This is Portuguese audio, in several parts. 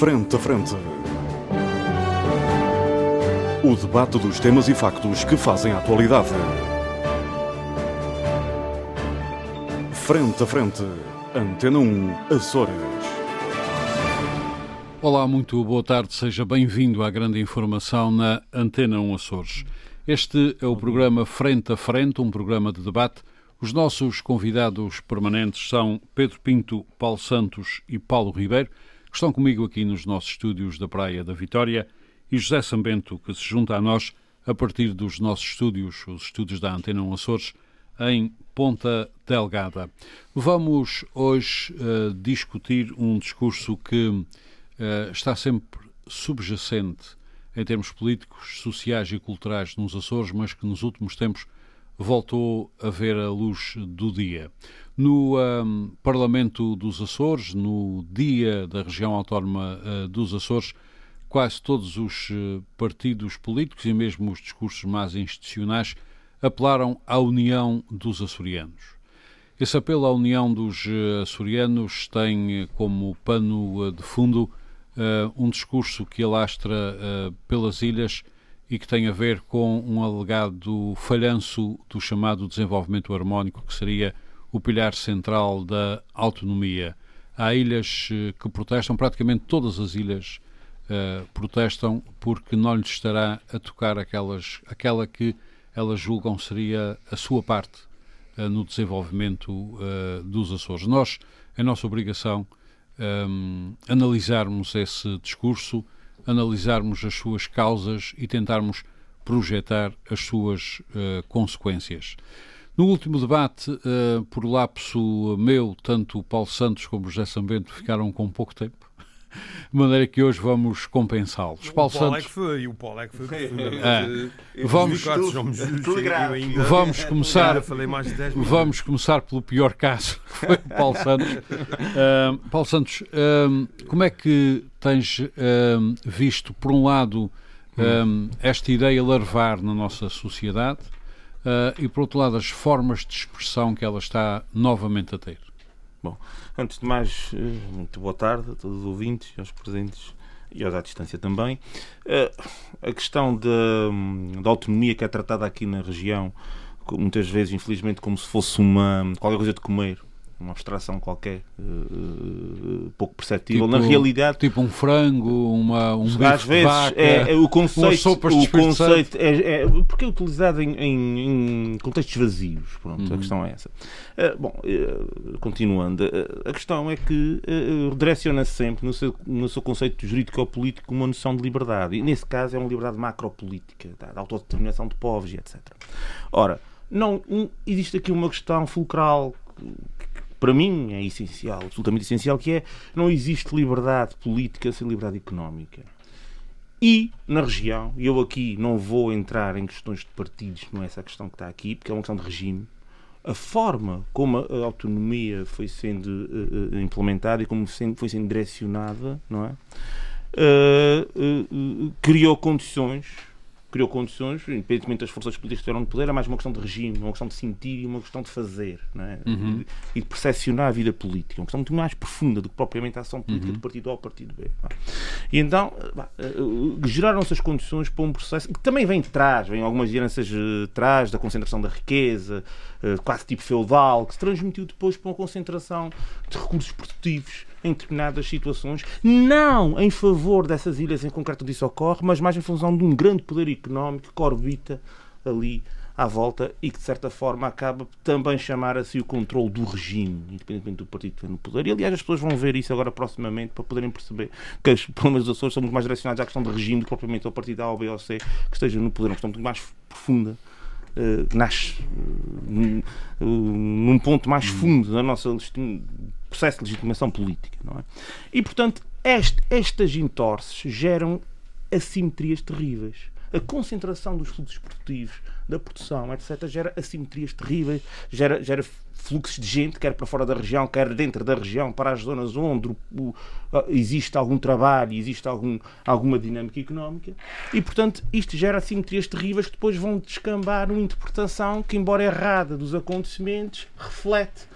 Frente a Frente. O debate dos temas e factos que fazem a atualidade. Frente a Frente. Antena 1, Açores. Olá, muito boa tarde. Seja bem-vindo à grande informação na Antena 1 Açores. Este é o programa Frente a Frente, um programa de debate. Os nossos convidados permanentes são Pedro Pinto, Paulo Santos e Paulo Ribeiro, estão comigo aqui nos nossos estúdios da Praia da Vitória, e José Sambento, que se junta a nós a partir dos nossos estúdios, os estúdios da Antena 1 Açores, em Ponta Delgada. Vamos hoje uh, discutir um discurso que uh, está sempre subjacente em termos políticos, sociais e culturais nos Açores, mas que nos últimos tempos voltou a ver a luz do dia. No um, Parlamento dos Açores, no dia da região autónoma uh, dos Açores, quase todos os uh, partidos políticos e mesmo os discursos mais institucionais apelaram à união dos açorianos. Esse apelo à união dos uh, açorianos tem como pano de fundo um discurso que alastra pelas ilhas e que tem a ver com um alegado falhanço do chamado desenvolvimento harmónico, que seria o pilar central da autonomia. Há ilhas eh, que protestam, praticamente todas as ilhas uh, protestam porque não lhes estará a tocar aquelas, aquela que elas julgam seria a sua parte uh, no desenvolvimento uh, dos Açores. Nós, é nossa obrigação um, analisarmos esse discurso, analisarmos as suas causas e tentarmos projetar as suas uh, consequências. No último debate, uh, por lapso meu, tanto o Paulo Santos como o José Sambento ficaram com pouco tempo de maneira que hoje vamos compensá-los. O Paulo, Paulo Santos... é que foi, o Paulo é que foi. É. Vamos, vamos começar. Vamos começar pelo pior caso, que foi o Paulo Santos. Uh, Paulo Santos, uh, como é que tens uh, visto, por um lado, esta ideia larvar na nossa sociedade e, por outro lado, as formas de expressão que ela está novamente a ter? Bom, antes de mais, eh, muito boa tarde a todos os ouvintes, aos presentes e aos à distância também. Eh, a questão da, da autonomia que é tratada aqui na região, muitas vezes, infelizmente, como se fosse uma qualquer coisa de comer, uma abstração qualquer, uh, pouco perceptível. Tipo, Na realidade. Tipo um frango, uma, um Às vezes vaca, é, é, o conceito. O conceito é, é, porque é utilizado em, em, em contextos vazios. Pronto, uhum. a questão é essa. Uh, bom, uh, continuando, a questão é que direciona-se sempre no seu, no seu conceito jurídico ou político uma noção de liberdade. E nesse caso é uma liberdade macropolítica, tá, da autodeterminação de povos e etc. Ora, não, um, existe aqui uma questão fulcral para mim é essencial, absolutamente essencial, que é não existe liberdade política sem liberdade económica. E na região, e eu aqui não vou entrar em questões de partidos, não é essa a questão que está aqui, porque é uma questão de regime, a forma como a autonomia foi sendo uh, implementada e como foi sendo direcionada, não é? Uh, uh, criou condições criou condições, independentemente das forças políticas que estiveram no poder, é mais uma questão de regime, uma questão de sentir e uma questão de fazer é? uhum. e de percepcionar a vida política. Uma questão muito mais profunda do que propriamente a ação política uhum. do partido A ao partido B. E então eh, geraram-se as condições para um processo que também vem de trás, vem algumas heranças de trás da concentração da riqueza, eh, quase tipo feudal, que se transmitiu depois para uma concentração de recursos produtivos em determinadas situações, não em favor dessas ilhas em concreto disso ocorre, mas mais em função de um grande poder económico que orbita ali à volta e que, de certa forma, acaba também chamar a si o controle do regime, independentemente do partido que estiver no poder. E, aliás, as pessoas vão ver isso agora proximamente para poderem perceber que os problemas dos Açores são muito mais direcionados à questão de regime do que propriamente ao partido A ou B ou C que esteja no poder. Uma questão muito mais profunda Uh, nasce uh, uh, num ponto mais fundo da nossa processo de legitimação política. Não é? E, portanto, este, estas entorces geram assimetrias terríveis. A concentração dos fluxos produtivos, da produção, etc., gera assimetrias terríveis, gera, gera fluxos de gente, quer para fora da região, quer dentro da região, para as zonas onde o, o, existe algum trabalho, existe algum, alguma dinâmica económica, e portanto isto gera assimetrias terríveis que depois vão descambar numa interpretação que, embora errada dos acontecimentos, reflete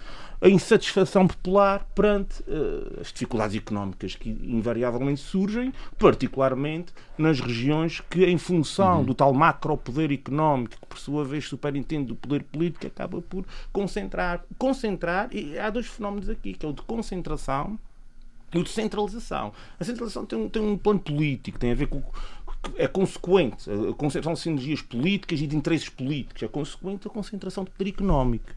a insatisfação popular perante uh, as dificuldades económicas que invariavelmente surgem, particularmente nas regiões que, em função uhum. do tal macro poder económico, que por sua vez superintende do poder político, acaba por concentrar. Concentrar, e há dois fenómenos aqui, que é o de concentração e o de centralização. A centralização tem um, tem um plano político, tem a ver com é consequente a concentração de sinergias políticas e de interesses políticos, é consequente a concentração de poder económico.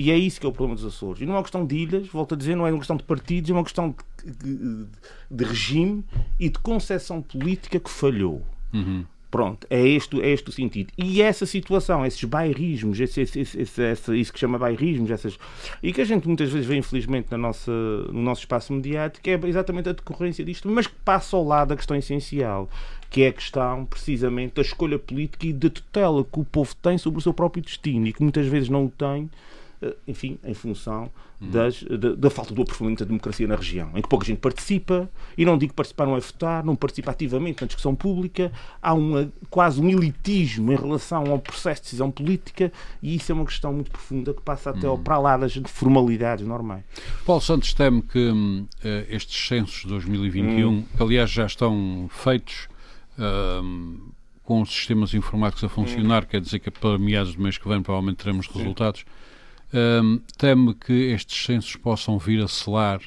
E é isso que é o problema dos Açores. E não é uma questão de ilhas, volto a dizer, não é uma questão de partidos, é uma questão de, de, regime e de concepção política que falhou. Uhum. Pronto, é este, é este o sentido. E essa situação, esses bairrismos, esse, esse, esse, esse, isso que chama bairrismos, essas, e que a gente muitas vezes vê, infelizmente, na nossa, no nosso espaço mediático, é exatamente a decorrência disto, mas que passa ao lado da questão essencial, que é a questão, precisamente, da escolha política e da tutela que o povo tem sobre o seu próprio destino e que muitas vezes não o tem enfim, em função das, da, da, falta do aprofundamento da democracia na região, em que pouca gente participa, e não digo participar não é votar, não participa ativamente na discussão pública, há uma, quase um elitismo em relação ao processo de decisão política, e isso é uma questão muito profunda que passa até ao, para lá das formalidades normais. Paulo Santos teme que uh, estes censos de 2021, hum. que aliás já estão feitos, uh, com os sistemas informáticos a funcionar, hum. quer dizer que para meados do mês que vem provavelmente teremos Sim. Um, teme que estes censos possam vir a selar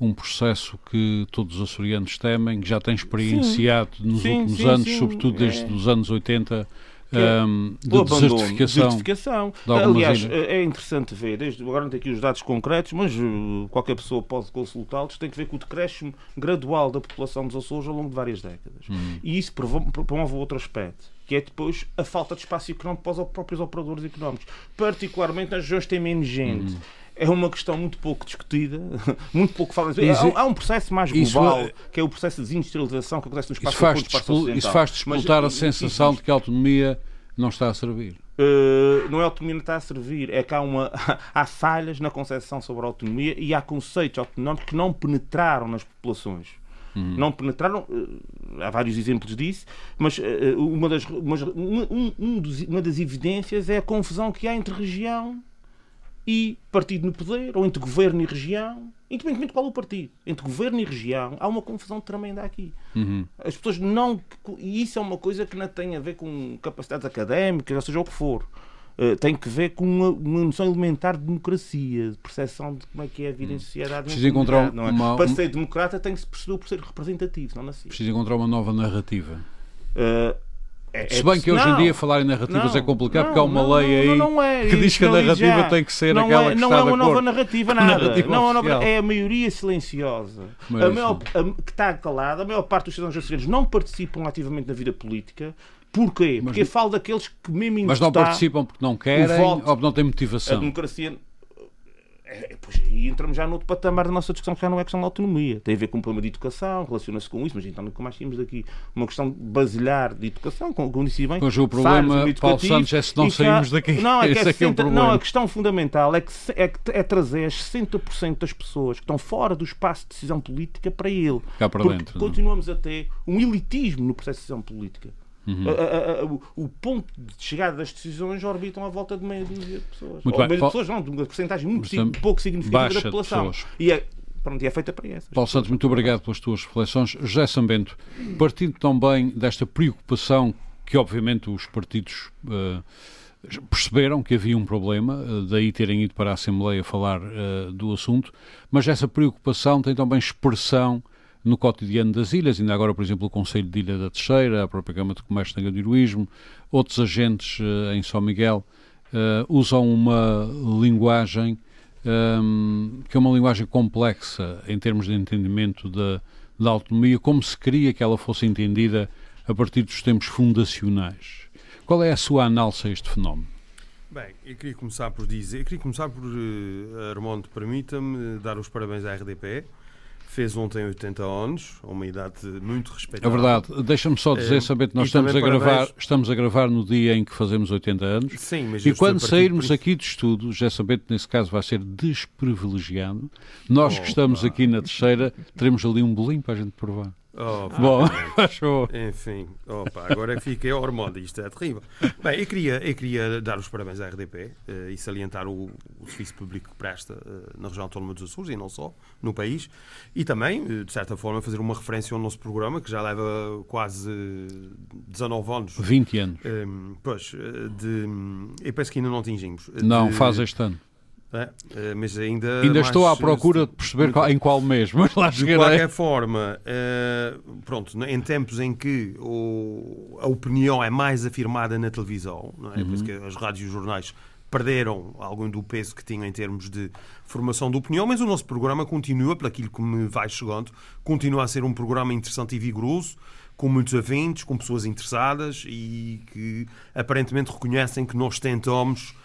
um processo que todos os açorianos temem, que já tem experienciado sim. nos sim, últimos sim, anos, sobretudo desde é. os anos 80, um, de o desertificação. desertificação. De Aliás, ilhas. é interessante ver, desde, agora não tenho aqui os dados concretos, mas uh, qualquer pessoa pode consultá-los, tem que ver com o decréscimo gradual da população dos Açores ao longo de várias décadas. Hum. E isso promove outro aspecto que é depois a falta de espaço económico para os próprios operadores económicos, particularmente nas regiões que têm menos gente. Uhum. É uma questão muito pouco discutida, muito pouco falada. Há, há, um processo mais global, é... que é o processo de desindustrialização que acontece no espaço isso faz, isso faz disputar Mas, a sensação de que a autonomia não está a servir. Uh, não é a autonomia que está a servir, é que há, uma, há falhas na concepção sobre a autonomia e há conceitos autonómicos que não penetraram nas populações. Uhum. Não penetraram, eh, há vários exemplos disso, mas eh, uma das, uma, um, um dos, uma das evidências é a confusão que há entre região e partido no poder, ou entre governo e região, independentemente de qual o partido, entre governo e região, há uma confusão tremenda aqui. Uhum. As pessoas não. E isso é uma coisa que não tem a ver com capacidades académicas, ou seja, o que for. Uh, tem que ver com uma, uma, noção elementar de democracia, de percepção de como é que é a vida em sociedade. Precisa encontrar não é? uma, Para ser democrata tem que se perceber por ser representativo, não nascer. Precisa encontrar uma nova narrativa. Uh, é, Se bem que hoje não, em dia falar em narrativas é não, é complicado não, porque há uma lei aí é, que diz que a narrativa tem que ser aquela é, que não está Não é uma nova narrativa, nada. Narrativa não é, nova, é a maioria silenciosa. a maior, a, que está calada, a maior parte dos cidadãos brasileiros não participam ativamente na vida política Porquê? Mas, porque falo daqueles que mesmo Mas não participam porque não querem voto, ou não têm motivação. A democracia. É, pois aí entramos já no outro patamar da nossa discussão, que já não é questão da autonomia. Tem a ver com um problema de educação, relaciona-se com isso, mas então nunca mais tínhamos aqui uma questão basilar de educação, como disse bem. Pois o problema, Paulo Santos, é se não saímos daqui. Não, é que é 60, é não, a questão fundamental é, que, é, que, é trazer as 60% das pessoas que estão fora do espaço de decisão política para ele. Cá para dentro. Continuamos não? a ter um elitismo no processo de decisão política. Uhum. A, a, a, o, ponto de chegada das decisões orbitam à volta de meia dúzia de pessoas. Muito Ou bem. de pessoas, não, de uma porcentagem muito pouco significativa da população. E é, pronto, e é feita para essas. Paulo Santos, muito obrigado pelas tuas reflexões. José Sambento, partindo também desta preocupação que, obviamente, os partidos. Uh, perceberam que havia um problema, uh, daí terem ido para a Assembleia falar uh, do assunto, mas essa preocupação tem também expressão no cotidiano das ilhas, ainda agora, por exemplo, o Conselho de Ilha da Teixeira, a própria Câmara de Comércio de Heroísmo, outros agentes uh, em São Miguel uh, usam uma linguagem um, que é uma linguagem complexa em termos de entendimento da, da autonomia, como se queria que ela fosse entendida a partir dos tempos fundacionais. Qual é a sua análise a este fenómeno? Bem, eu queria começar por dizer, eu queria começar por, uh, Armando, permita-me dar os parabéns à RDP fez ontem 80 anos, uma idade muito respeitável. É verdade. Deixa-me só dizer, é, saber que nós estamos a, gravar, estamos a gravar no dia em que fazemos 80 anos. Sim, mas e quando sairmos aqui de estudo, já sabendo que nesse caso vai ser desprivilegiado, nós oh, que estamos pá. aqui na terceira teremos ali um bolinho para a gente provar. Oh, Bom, achou. Enfim, opa, agora fiquei hormona, isto é terrível. Bem, eu queria, eu queria dar os parabéns à RDP uh, eh, e salientar o, o, serviço público que presta uh, na região autónoma dos Açores e não só, no país. E também, uh, de certa forma, fazer uma referência ao nosso programa, que já leva quase 19 anos. 20 anos. pois, de, eu penso que ainda não atingimos. Não, de, faz este ano. É, é, mas ainda ainda estou à procura de perceber qual, em qual mês, mas lá chegarei. De qualquer forma, uh, pronto, em tempos em que o, a opinião é mais afirmada na televisão, não é? Uhum. Por isso que as rádios e os jornais perderam algum do peso que tinham em termos de formação de opinião, mas o nosso programa continua, por aquilo que me vai chegando, continua a ser um programa interessante e vigoroso, com muitos eventos, com pessoas interessadas e que aparentemente reconhecem que nós tentamos eh,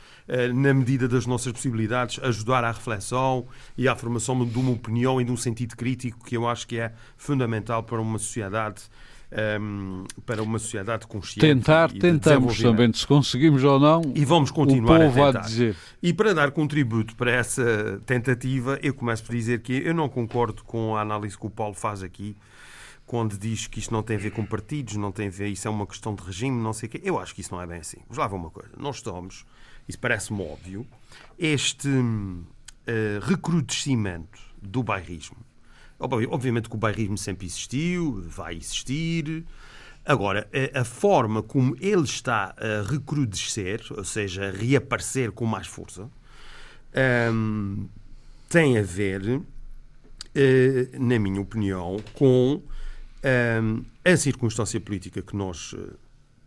na medida das nossas possibilidades, ajudar à reflexão e à formação de uma opinião e de um sentido crítico que eu acho que é fundamental para uma sociedade um, ehm, para uma sociedade consciente. Tentar, tentamos também, se conseguimos ou não. E vamos continuar o povo a, a dizer. E para dar contributo para essa tentativa, eu começo por dizer que eu não concordo com a análise que o Paulo faz aqui, quando diz que isto não tem a ver com partidos, não tem a ver, isso é uma questão de regime, não sei o quê. Eu acho que isso não é bem assim. Vamos lá ver uma coisa. Nós estamos isso parece-me óbvio, este uh, recrudescimento do bairrismo. Obviamente que o bairrismo sempre existiu, vai existir. Agora, a, a forma como ele está a recrudescer, ou seja, a reaparecer com mais força, um, ehm, tem a ver, uh, na minha opinião, com um, ehm, a circunstância política que nós uh,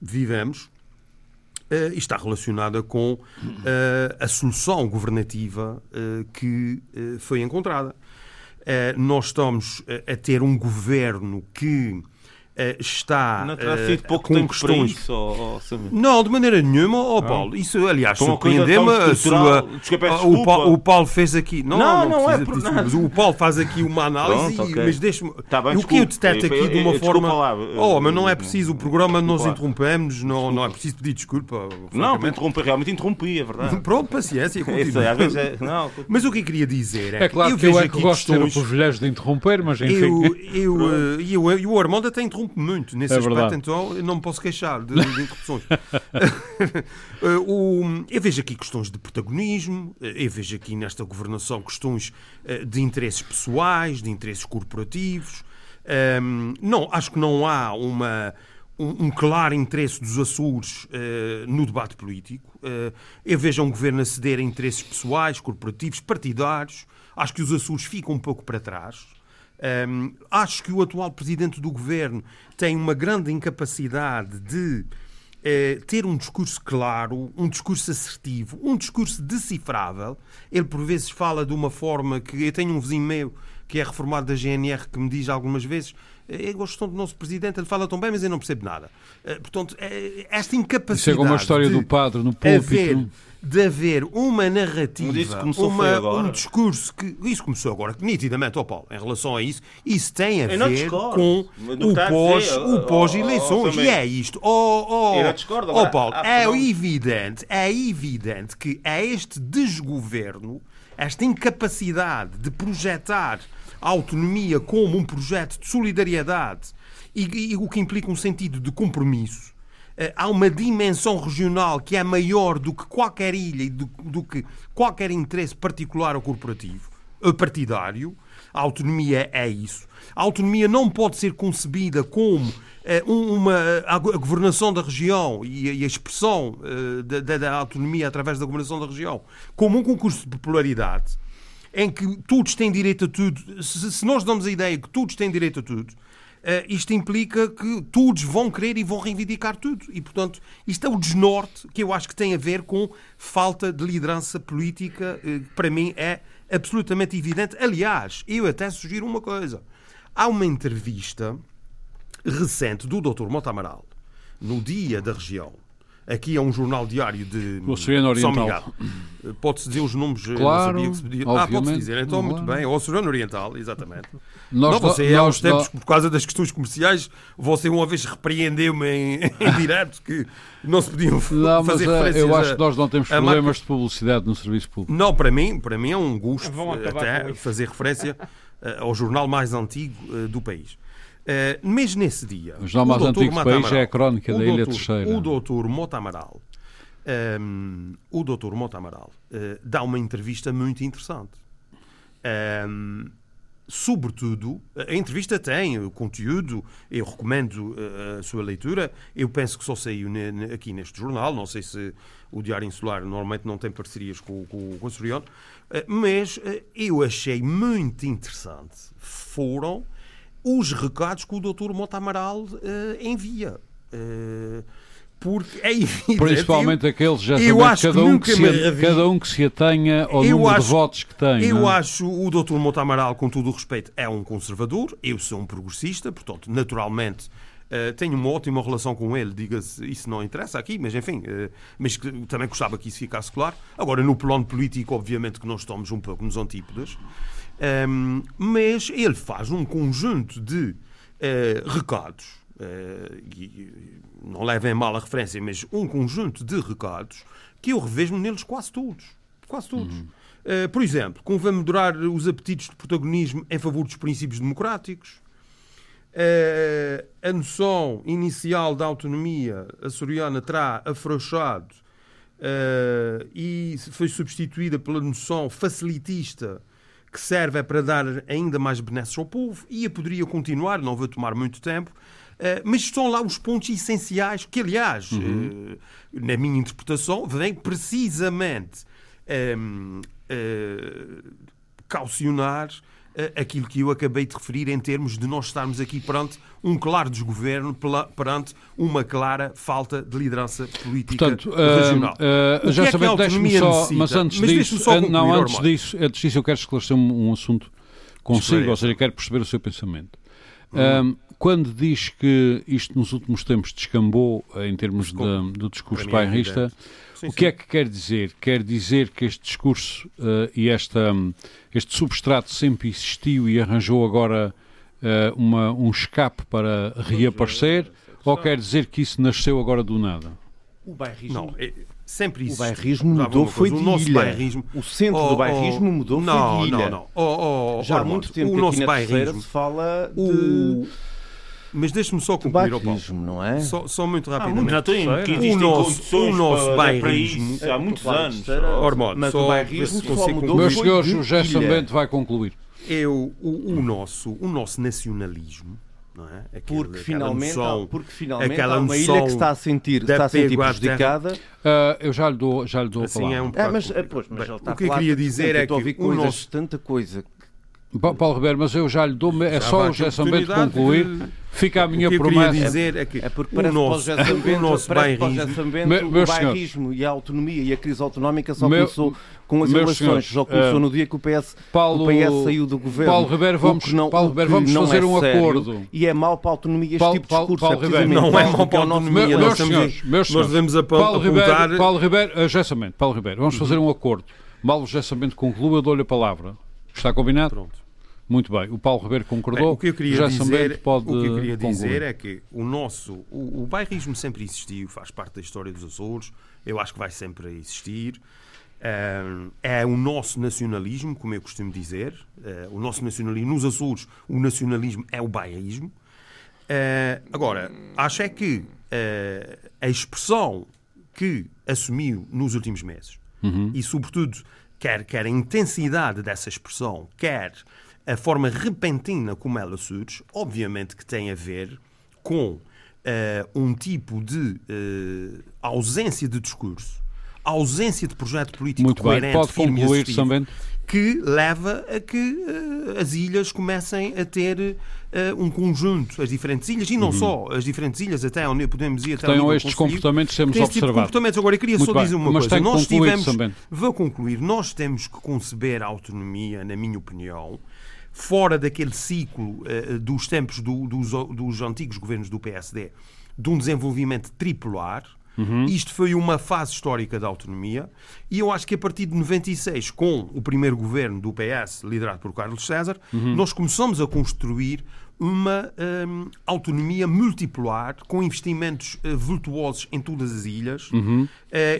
vivemos uh, está relacionada com uh, a solução governativa uh, que foi encontrada. nós estamos a ter um governo que está não terá sido pouco com tempo questões... Isso, ou, ou... Não, de maneira nenhuma, oh, Paulo. Isso, aliás, surpreendeu-me a sua. o, Paulo, o, Paulo, fez aqui. Não, não, não, não é por nada. O Paulo faz aqui uma análise, Pronto, okay. mas deixe-me. Tá o que eu detecto aqui de uma forma. Lá, oh, mas não é preciso. O programa nós interrompemos, não, não é preciso pedir desculpa. Não, interromper, realmente interrompi, é verdade. Pronto, paciência. Isso, é, não. Mas o que eu queria dizer é. É claro que eu é que gosto de ser o privilégio de interromper, mas enfim. Eu, e o Armando até interrompe muito nesse é aspecto, verdade. então eu não me posso queixar de, de interrupções. o, eu vejo aqui questões de protagonismo, eu vejo aqui nesta governação questões eh, de interesses pessoais, de interesses corporativos. Um, não, acho que não há uma, um, um claro interesse dos Açores uh, no debate político. Uh, eu vejo um governo a ceder a interesses pessoais, corporativos, partidários. Acho que os Açores ficam um pouco para trás. Um, acho que o atual presidente do governo tem uma grande incapacidade de uh, ter um discurso claro, um discurso assertivo, um discurso decifrável. Ele, por vezes, fala de uma forma que. Eu tenho um vizinho meu que é reformado da GNR que me diz algumas vezes eu gosto do nosso presidente, ele fala tão bem, mas eu não percebo nada. Uh, portanto, é, esta incapacidade. Chega uma história do padre no púlpito de haver uma narrativa, uma, um discurso que. Isso começou agora, nitidamente, ó oh Paulo, em relação a isso, isso tem a ver com o pós, o pós-eleições. Oh, oh, e é isto. Oh, oh, oh Paulo, é evidente, é evidente que é este desgoverno, esta incapacidade de projetar a autonomia como um projeto de solidariedade e, e o que implica um sentido de compromisso eh, há uma dimensão regional que é maior do que qualquer ilha e do, do que qualquer interesse particular ou corporativo, ou partidário. A autonomia é isso. A autonomia não pode ser concebida como eh, uma, a governação da região e a, expressão eh, da, da, autonomia através da governação da região como um concurso de popularidade em que todos têm direito a tudo. Se, se nós damos a ideia que todos têm direito a tudo, Uh, isto implica que todos vão querer e vão reivindicar tudo. E, portanto, isto é o desnorte que eu acho que tem a ver com falta de liderança política, uh, que para mim é absolutamente evidente. Aliás, eu até sugiro uma coisa. Há uma entrevista recente do Dr. Mota Amaral, no Dia da Região, Aqui é um jornal diário de São Miguel. Pode-se dizer os nomes? Claro, não sabia que se podia. Ah, pode-se dizer. Então, muito bem. O Oceano Oriental, exatamente. Nós, não, você, há uns tempos, por causa das questões comerciais, você uma vez repreendeu-me em, em direto que não se podiam não, fazer mas, referências Eu acho que nós não temos problemas marca... de publicidade no serviço público. Não, para mim, para mim é um gosto até fazer referência eh, ao jornal mais antigo uh, do país. Uh, mas nesse dia. Os nomes mais antigos do país é a crónica da Ilha Terceira. O doutor Mota Amaral, um, o doutor Mota Amaral uh, dá uma entrevista muito interessante. Um, sobretudo, a entrevista tem o conteúdo, eu recomendo uh, a sua leitura. Eu penso que só saiu aqui neste jornal, não sei se o Diário Insular normalmente não tem parcerias com, com, com o Soriano, uh, mas eu achei muito interessante. Foram os recados que o Dr. Mota Amaral envia porque é evidente. Principalmente eu, aqueles, já eu acho cada, um que se, cada um que se atenha ao eu número acho, de votos que tem. Eu não? acho o Dr. Mota Amaral, com todo o respeito, é um conservador, eu sou um progressista, portanto, naturalmente. Uh, tenho uma ótima relação com ele, diga-se, isso não interessa aqui, mas enfim, uh, mas que, também gostava que isso ficasse claro. Agora, no plano político, obviamente que nós estamos um pouco nos antípodas, um, ehm, mas ele faz um conjunto de uh, recados e, não levem mal a referência, mas um conjunto de recados que eu revejo neles quase todos. Quase todos. Uhum. Uh, por exemplo, convém moderar os apetites de protagonismo em favor dos princípios democráticos. Uh, a noção inicial da autonomia açoriana terá afrouxado uh, e foi substituída pela noção facilitista que serve para dar ainda mais benesses ao povo e eu poderia continuar, não vou tomar muito tempo, eh, mas estão lá os pontos essenciais que, aliás, uhum. uh, na minha interpretação, vêm precisamente um, ehm, uh, eh, caucionar aquilo que eu acabei de referir em termos de nós estarmos aqui perante um claro desgoverno, perante uma clara falta de liderança política Portanto, regional. Uh, uh, já é sabendo, deixe-me só, necessita? mas antes mas disso, só concluir, não, antes disso, antes disso eu quero esclarecer um, um assunto consigo, ou seja, quero perceber o seu pensamento. Uhum quando diz que isto nos últimos tempos descambou eh, em termos de, do discurso é bairrista, sim, o que sim. é que quer dizer? Quer dizer que este discurso uh, e esta, este substrato sempre existiu e arranjou agora uh, uma, um escape para reaparecer? Ou quer dizer que isso nasceu agora do nada? O bairrismo... Não, é, sempre existiu. O bairrismo mudou, foi de o nosso ilha. Bairrismo... O centro oh, do bairrismo oh, mudou, não, foi de ilha. Não, não, oh, oh, Já há muito tempo o que nosso aqui na bairrismo, se fala de... O mas deixe-me só concluir, ao Paulo. não é? Só, só muito rapidamente. Ah, tem, que o nosso, o nosso bairrismo, há muitos anos. Ormond, mas o bairrismo só mudou Meus senhores, o José Sambente vai concluir. Eu, o, o, nosso, o nosso nacionalismo não é? Aquele, porque, finalmente, noção, porque finalmente aquela há uma ilha que está a sentir, está a sentir prejudicada. Uh, eu já lhe dou, já lhe dou assim a palavra. É um ah, mas, pois, mas Bem, o que eu queria dizer é que o nosso... tanta coisa Paulo Ribeiro, mas eu já lhe dou, é já só o José Sambento concluir. De... Fica a minha o que promessa. Eu dizer é que é porque o nosso, o nosso bairrismo, o bairrismo e a autonomia e a crise autonómica só meu, começou com as eleições, senhores, só começou uh, no dia que o PS, Paulo, o PS saiu do governo. Paulo Ribeiro, vamos, não, Paulo Ribeiro, vamos fazer é um acordo. E é mau para a autonomia este Paulo, tipo de discurso. Paulo, Paulo Ribeiro, não é mau para a autonomia. Meus senhores, meus senhores, nós devemos apontar... Paulo Ribeiro, Paulo Ribeiro, José Sambento, Paulo Ribeiro, vamos fazer um acordo. Mal Sambento conclua, eu dou-lhe a palavra. Está combinado? Pronto. Muito bem, o Paulo Ribeiro concordou. Bem, o que eu queria, dizer, pode o que eu queria dizer é que o nosso, o, o bairrismo sempre existiu, faz parte da história dos Açores, eu acho que vai sempre existir. É o nosso nacionalismo, como eu costumo dizer. Uh, o nosso nacionalismo, nos Açores, o nacionalismo é o bairrismo. Uh, agora, acho é que a expressão que assumiu nos últimos meses, uhum. e sobretudo, quer, quer a intensidade dessa expressão, quer a forma repentina como ela surge, obviamente que tem a ver com uh, um tipo de uh, ausência de discurso, ausência de projeto político Muito coerente, bem. Pode concluir também. que leva a que uh, as ilhas comecem a ter um conjunto, as diferentes ilhas, e não uhum. só as diferentes ilhas, até onde podemos ir até Tenham estes comportamentos temos observado. Tipo comportamentos. Agora, eu queria Muito só bem. dizer uma Mas coisa. Nós tivemos, vou concluir, nós temos que conceber a autonomia, na minha opinião, fora daquele ciclo uh, dos tempos do, dos, dos antigos governos do PSD, de um desenvolvimento tripular. Uhum. Isto foi uma fase histórica da autonomia e eu acho que a partir de 96, com o primeiro governo do PS, liderado por Carlos César, uhum. nós começamos a construir uma um, autonomia multipolar com investimentos uh, virtuosos em todas as ilhas uhum. uh,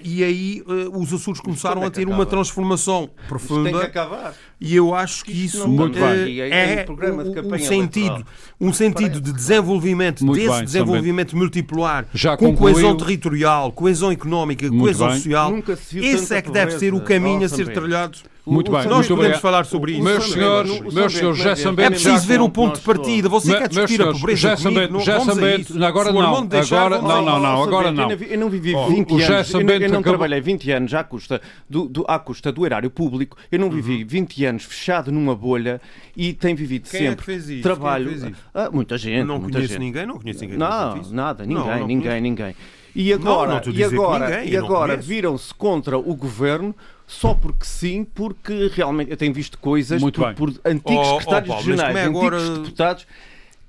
e aí uh, os Açores começaram a ter uma transformação profunda. Isso tem que acabar. E eu acho que isso, Muito bem. é um, um sentido, um sentido de desenvolvimento, Muito desse bem, desenvolvimento também. multipolar, Já com concluiu. coesão territorial, coesão económica, Muito coesão bem. social. Esse é que deve ser o caminho a ser trilhado muito bem, nós podemos obrigado. falar sobre isso. Meus senhores, meus senhores, já Sambento... É preciso ver o ponto de partida. Você quer discutir a pobreza já comigo? Já Sambento, agora não. Agora não, não, não, agora não. Eu não vivi 20 anos, eu não trabalhei 20 anos à custa do, à custa do erário público, eu não vivi 20 anos fechado numa bolha e tenho vivido sempre trabalho. Muita gente. Não conheço ninguém, não conheço ninguém. Não, nada, ninguém, ninguém, ninguém. E agora, e agora, e agora viram-se contra o governo só porque sim, porque realmente eu tenho visto coisas por, por, antigos oh, secretários oh, regionais, é agora... antigos deputados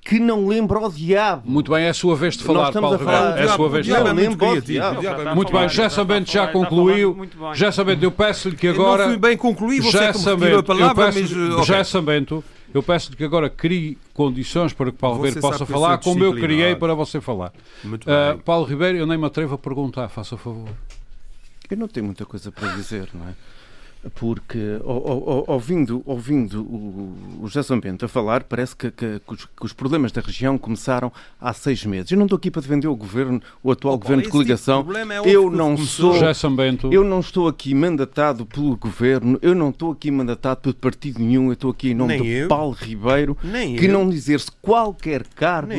que não lembram o diabo. Muito bem, é a sua vez de falar, Paulo Ribeiro. É a sua vez de falar. Muito bem, já sabendo já concluiu. Já sabendo, eu peço-lhe que agora. Eu não fui bem concluir, você já sabendo, a palavra, mas, Já sabendo, eu peço-lhe que agora crie condições para que Paulo Ribeiro possa falar, como eu criei para você falar. Muito uh, Paulo Ribeiro, eu nem me atrevo a perguntar, faça favor. Eu não tenho muita coisa para dizer, não é? Porque ouvindo, ouvindo o, José Sambento a falar, parece que, que, que, os, que, os, problemas da região começaram há seis meses. Eu não estou aqui para defender o governo, o atual governo de coligação. Tipo de é eu não sou, eu não estou aqui mandatado pelo governo, eu não estou aqui mandatado por partido nenhum, eu estou aqui em nome Nem de eu. Paulo Ribeiro, Nem que eu. não dizer-se qualquer cargo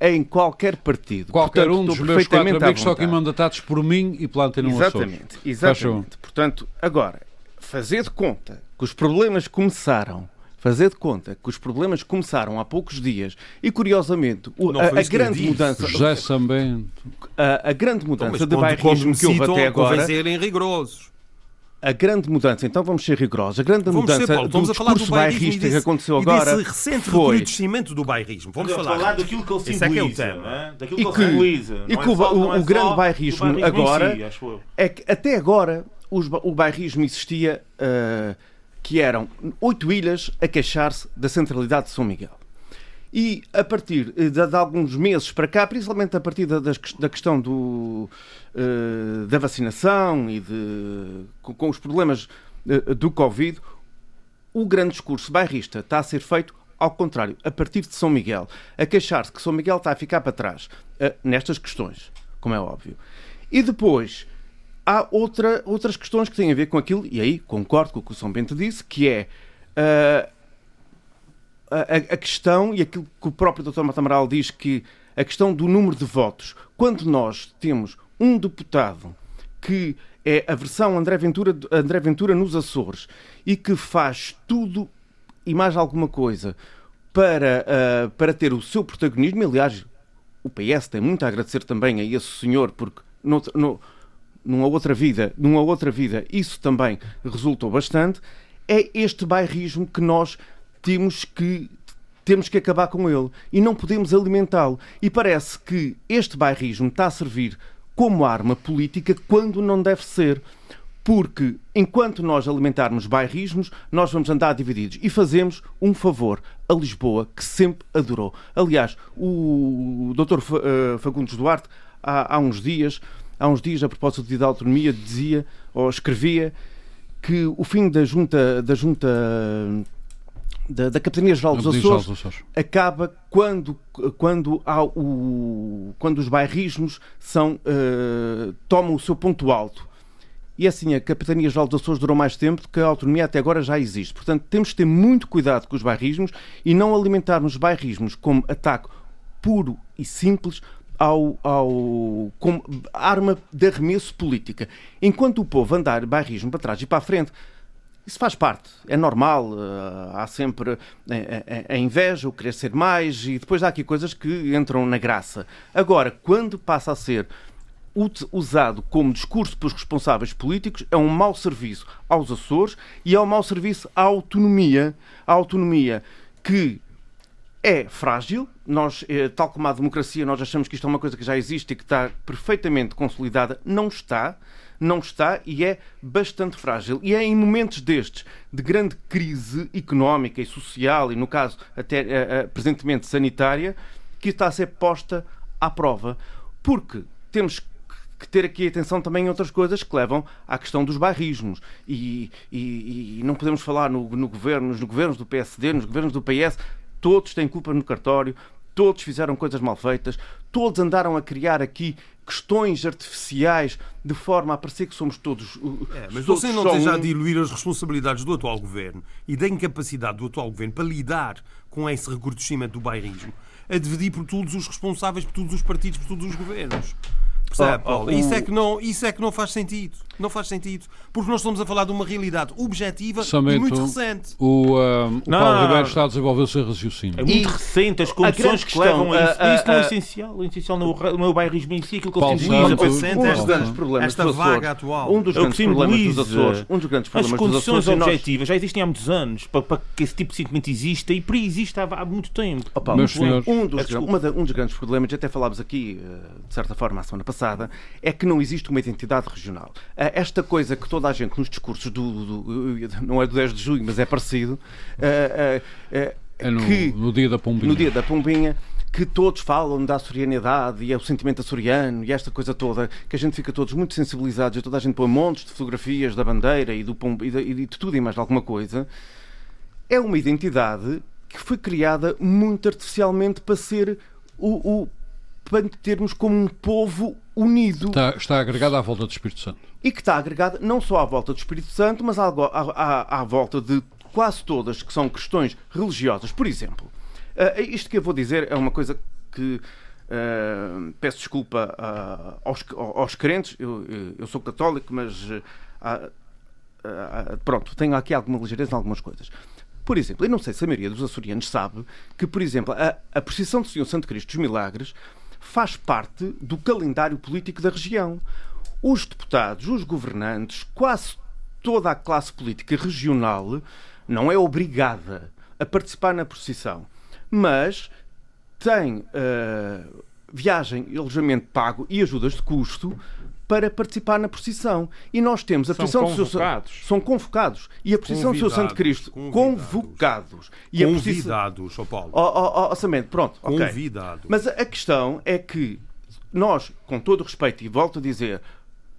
em qualquer partido. Qualquer Portanto, um dos meus quatro amigos estão aqui mandatados por mim e plantem no Exatamente, exatamente. Portanto, agora fazer de conta que os problemas começaram fazer de conta que os problemas começaram há poucos dias e, curiosamente, a, a grande mudança. José Sambento. A, a grande mudança então, de bairrismo que houve até agora. serem rigorosos. A grande mudança, então vamos ser rigorosos, a grande vamos mudança ser, Paulo, do discurso bairrista desse, que aconteceu agora e desse recente foi... recrudescimento do bairrismo. Vamos falar. falar daquilo que ele simboliza. É que é o tema. Daquilo que, ele simboliza. E que, o, o, o grande bairrismo, agora si, é que até agora os, o bairrismo existia, uh, que eram oito ilhas a queixar-se da centralidade de São Miguel. E a partir de, de, alguns meses para cá, principalmente a partir da, da questão do, uh, da vacinação e de, com, com os problemas uh, do Covid, o grande discurso bairrista está a ser feito ao contrário, a partir de São Miguel, a queixar-se que São Miguel está a ficar para trás uh, nestas questões, como é óbvio. E depois há outra, outras questões que têm a ver com aquilo, e aí concordo com o que o São Bento disse, que é uh, a, a, questão, e aquilo que o próprio Dr. Matamaral diz, que a questão do número de votos. Quando nós temos um deputado que é a versão André Ventura, André Ventura nos Açores e que faz tudo e mais alguma coisa para, uh, para ter o seu protagonismo, aliás, o PS tem muito a agradecer também a esse senhor, porque no, no, numa outra vida, numa outra vida, isso também resultou bastante, é este bairrismo que nós temos que temos que acabar com ele e não podemos alimentá-lo. E parece que este bairrismo está a servir como arma política quando não deve ser. Porque enquanto nós alimentarmos bairrismos, nós vamos andar divididos. E fazemos um favor a Lisboa, que sempre adorou. Aliás, o Dr. Eh, Fagundes Duarte, há, há uns dias, há uns dias, a propósito Dia da Autonomia, dizia ou escrevia que o fim da junta, da junta da, da Capitania Geral dos Açores, Açores, acaba quando, quando, há o, quando os bairrismos são, uh, tomam o seu ponto alto. E assim, a Capitania Geral dos Açores durou mais tempo do que a autonomia até agora já existe. Portanto, temos que ter muito cuidado com os bairrismos e não alimentarmos os bairrismos como ataque puro e simples ao, ao, arma de arremesso política. Enquanto o povo andar bairrismo para trás e para a frente, isso faz parte, é normal. Uh, há sempre a, a, a, inveja, o querer ser mais, e depois há aqui coisas que entram na graça. Agora, quando passa a ser usado como discurso pelos responsáveis políticos, é um mau serviço aos Açores e é um mau serviço à autonomia. À autonomia que é frágil. Nós, eh, tal como a democracia, nós achamos que isto é uma coisa que já existe e que está perfeitamente consolidada. Não está. não está e é bastante frágil. E é em momentos destes, de grande crise económica e social, e no caso até uh, uh, presentemente sanitária, que está a ser posta à prova. Porque temos que ter aqui atenção também em outras coisas que levam à questão dos bairrismos. E, e, e não podemos falar no, no governo, nos governos do PSD, nos governos do PS, todos têm culpa no cartório, todos fizeram coisas mal feitas, todos andaram a criar aqui questões artificiais de forma a parecer que somos todos. É, mas você não tem já de diluir as responsabilidades do atual governo e da incapacidade do atual governo para lidar com esse recrudescimento do bairrismo a dividir por todos os responsáveis, por todos os partidos, por todos os governos. Percebe, oh, Paulo? Oh, isso, é que não, isso é que não faz sentido. Não faz sentido. Porque nós estamos a falar de uma realidade objetiva Somente e muito recente. O, uh, o não, Paulo Ribeiro está a desenvolver o seu raciocínio. É muito e recente as condições que levam a isso. Uh, isso não é essencial. O essencial no, no bairrismo em si, aquilo que eu sinto. Um dos grandes problemas esta dos vaga atual. Um dos grandes problemas dos Açores. Um dos grandes problemas as condições objetivas já existem há muitos anos para, para, que esse tipo de sentimento exista e por aí existe há, há muito tempo. Oh, Paulo, um, dos, um dos grandes problemas, até falámos aqui, eh, de certa forma, a semana passada, é que não existe uma identidade regional. Esta coisa que toda a gente nos discursos do, do não é do 10 de junho, mas é parecido, uh, uh, é no, que, no dia da Pombinha. No dia da Pombinha que todos falam da açorianidade e é o sentimento açoriano e esta coisa toda, que a gente fica todos muito sensibilizados e toda a gente põe montes de fotografias da bandeira e, do e, de, e de tudo e mais alguma coisa, é uma identidade que foi criada muito artificialmente para ser o, o para termos como um povo unido. Está, está agregado à volta do Espírito Santo. E que está agregado não só à volta do Espírito Santo, mas à, à, à volta de quase todas que são questões religiosas. Por exemplo, uh, isto que eu vou dizer é uma coisa que uh, peço desculpa uh, aos, aos crentes. Eu, eu, sou católico, mas pronto, tenho aqui alguma ligeireza em algumas coisas. Por exemplo, eu não sei se a maioria dos açorianos sabe que, por exemplo, a, a procissão do Senhor Santo Cristo dos Milagres faz parte do calendário político da região. Os deputados, os governantes, quase toda a classe política regional não é obrigada a participar na procissão, mas tem uh, viagem alojamento pago e ajudas de custo para participar na procissão. E nós temos a procissão do seu são convocados e a procissão do seu Santo Cristo convidados. convocados e convidados, a Paulo. Oh, oh, oh, Samento, pronto, convidados. Okay. Mas a questão é que nós, com todo o respeito e volto a dizer,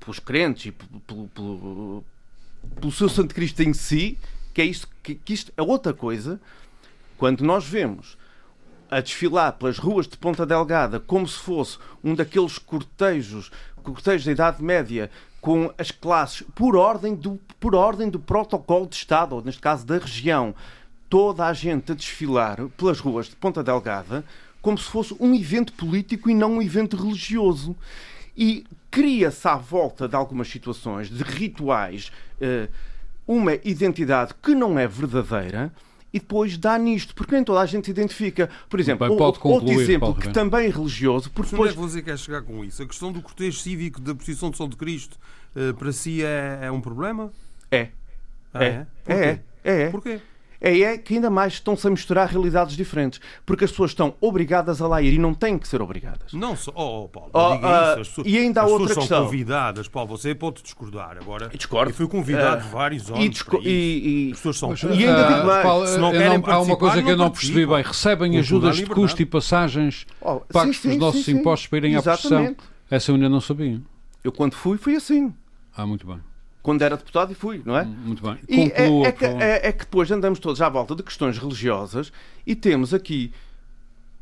pelos crentes e pelo, pelo, seu Santo Cristo em si, que é isto, que, que isto é outra coisa, quando nós vemos a desfilar pelas ruas de Ponta Delgada como se fosse um daqueles cortejos cortejos da Idade Média com as classes por ordem do, por ordem do protocolo de Estado, ou neste caso da região, toda a gente a desfilar pelas ruas de Ponta Delgada como se fosse um evento político e não um evento religioso. E cria-se à volta de algumas situações, de rituais, eh, uma identidade que não é verdadeira e depois dá nisto, porque nem toda a gente se identifica. Por exemplo, Bem, concluir, outro exemplo que também é religioso. Porque depois... Onde é que você quer chegar com isso? A questão do cortejo cívico da posição de São de Cristo uh, para si é, é, um problema? É. Ah, é. É. É. é. é. Porquê? É, é que ainda mais estão-se a misturar realidades diferentes. Porque as pessoas estão obrigadas a lá ir e não têm que ser obrigadas. Não só. Oh, oh, Paulo, oh, diga uh, isso. As pessoas, e ainda há outra questão. são convidadas. Paulo, você pode discordar. Agora, Discordo. Eu fui convidado uh, vários anos. E, e, e, as pessoas são. Mas, e ainda digo mais. Paulo, se não querem não, há uma coisa que eu não percebi bem. Recebem ajudas de custo e passagens oh, pagos pelos nossos sim, impostos para irem Exatamente. à procissão. Essa eu ainda não sabia. Eu, quando fui, fui assim. Ah, muito bem quando era deputado e fui, não é? Hum, muito bem. E é, é, que, é, é, que, depois andamos todos à volta de questões religiosas e temos aqui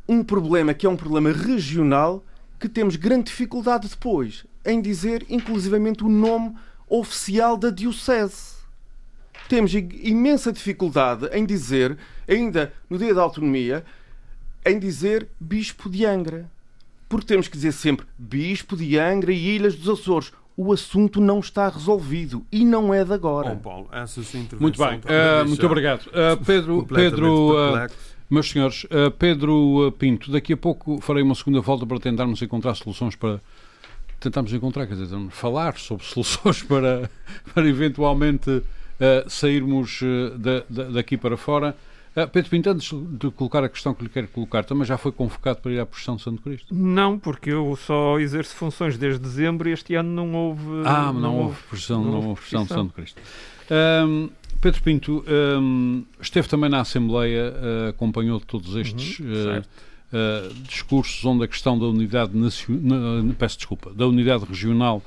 um problema que é um problema regional que temos grande dificuldade depois em dizer, inclusivamente, o nome oficial da Diocese. Temos imensa dificuldade em dizer, ainda no dia da autonomia, em dizer Bispo de Angra. Porque temos que dizer sempre Bispo de Angra e Ilhas dos Açores o assunto não está resolvido e não é de agora. Oh, Paulo, essa Muito bem, uh, muito obrigado. Uh, Pedro, Pedro uh, meus senhores, Pedro Pinto, daqui a pouco farei uma segunda volta para tentarmos encontrar soluções para. Tentarmos encontrar, quer dizer, falar sobre soluções para, para eventualmente sairmos da, da, daqui para fora. Uh, Pedro Pinto, antes de colocar a questão que lhe quero colocar, também já foi convocado para ir à procissão de Santo Cristo? Não, porque eu só exerço funções desde dezembro e este ano não houve. Ah, não, não houve procissão, não, houve procissão de Santo Cristo. Um, Pedro Pinto um, esteve também na Assembleia, uh, acompanhou todos estes uhum, uh, discursos onde a questão da unidade nacional, peço desculpa, da unidade regional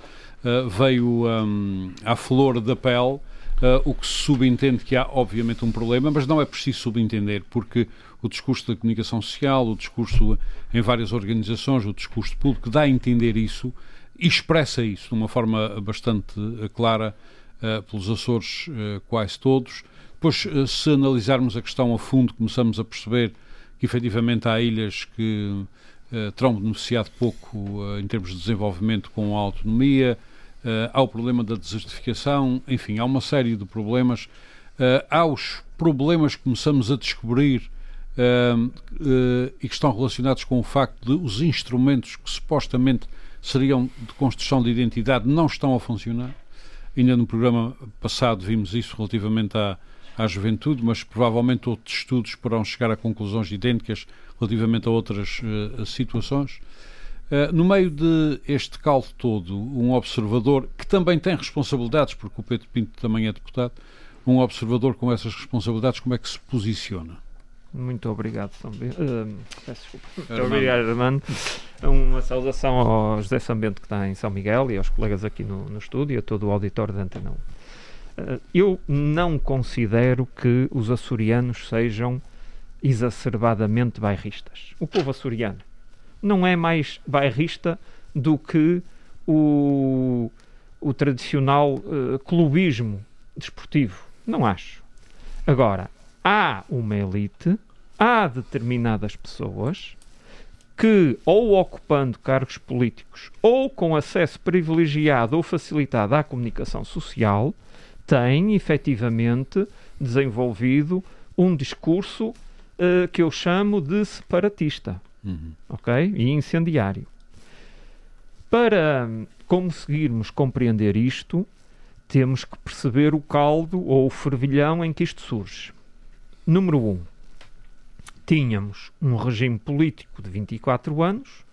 veio um, à flor da pele. Uh, o que se subentende que há, obviamente, um problema, mas não é preciso subentender, porque o discurso da comunicação social, o discurso em várias organizações, o discurso público dá a entender isso e expressa isso de uma forma bastante eh, clara uh, pelos Açores uh, quase todos. Depois, se analisarmos a questão a fundo, começamos a perceber que efetivamente há ilhas que terão beneficiado pouco em termos de desenvolvimento com a autonomia, Uh, há o problema da desertificação, enfim, há uma série de problemas. Uh, há os problemas que começamos a descobrir uh, e que estão relacionados com o facto de os instrumentos que supostamente seriam de construção de identidade não estão a funcionar. Ainda no programa passado vimos isso relativamente à, à juventude, mas provavelmente outros estudos poderão chegar a conclusões idênticas relativamente a outras situações. Uh, no meio de este caldo todo, um observador que também tem responsabilidades, porque o Pedro Pinto também é deputado, um observador com essas responsabilidades, como é que se posiciona? Muito obrigado, São Uh, peço desculpa. Muito obrigado, Armando. Uma saudação ao José Sambento que está em São Miguel e aos colegas aqui no, no estúdio e a todo o auditório da Antena 1. Uh, eu não considero que os açorianos sejam exacerbadamente bairristas. O povo açoriano não é mais bairrista do que o, o tradicional uh, clubismo desportivo. Não acho. Agora, há uma elite, há determinadas pessoas que, ou ocupando cargos políticos, ou com acesso privilegiado ou facilitado à comunicação social, têm efetivamente desenvolvido um discurso uh, que eu chamo de separatista uhum. ok? E incendiário. Para conseguirmos compreender isto, temos que perceber o caldo ou o fervilhão em que isto surge. Número 1. Um, tínhamos um regime político de 24 anos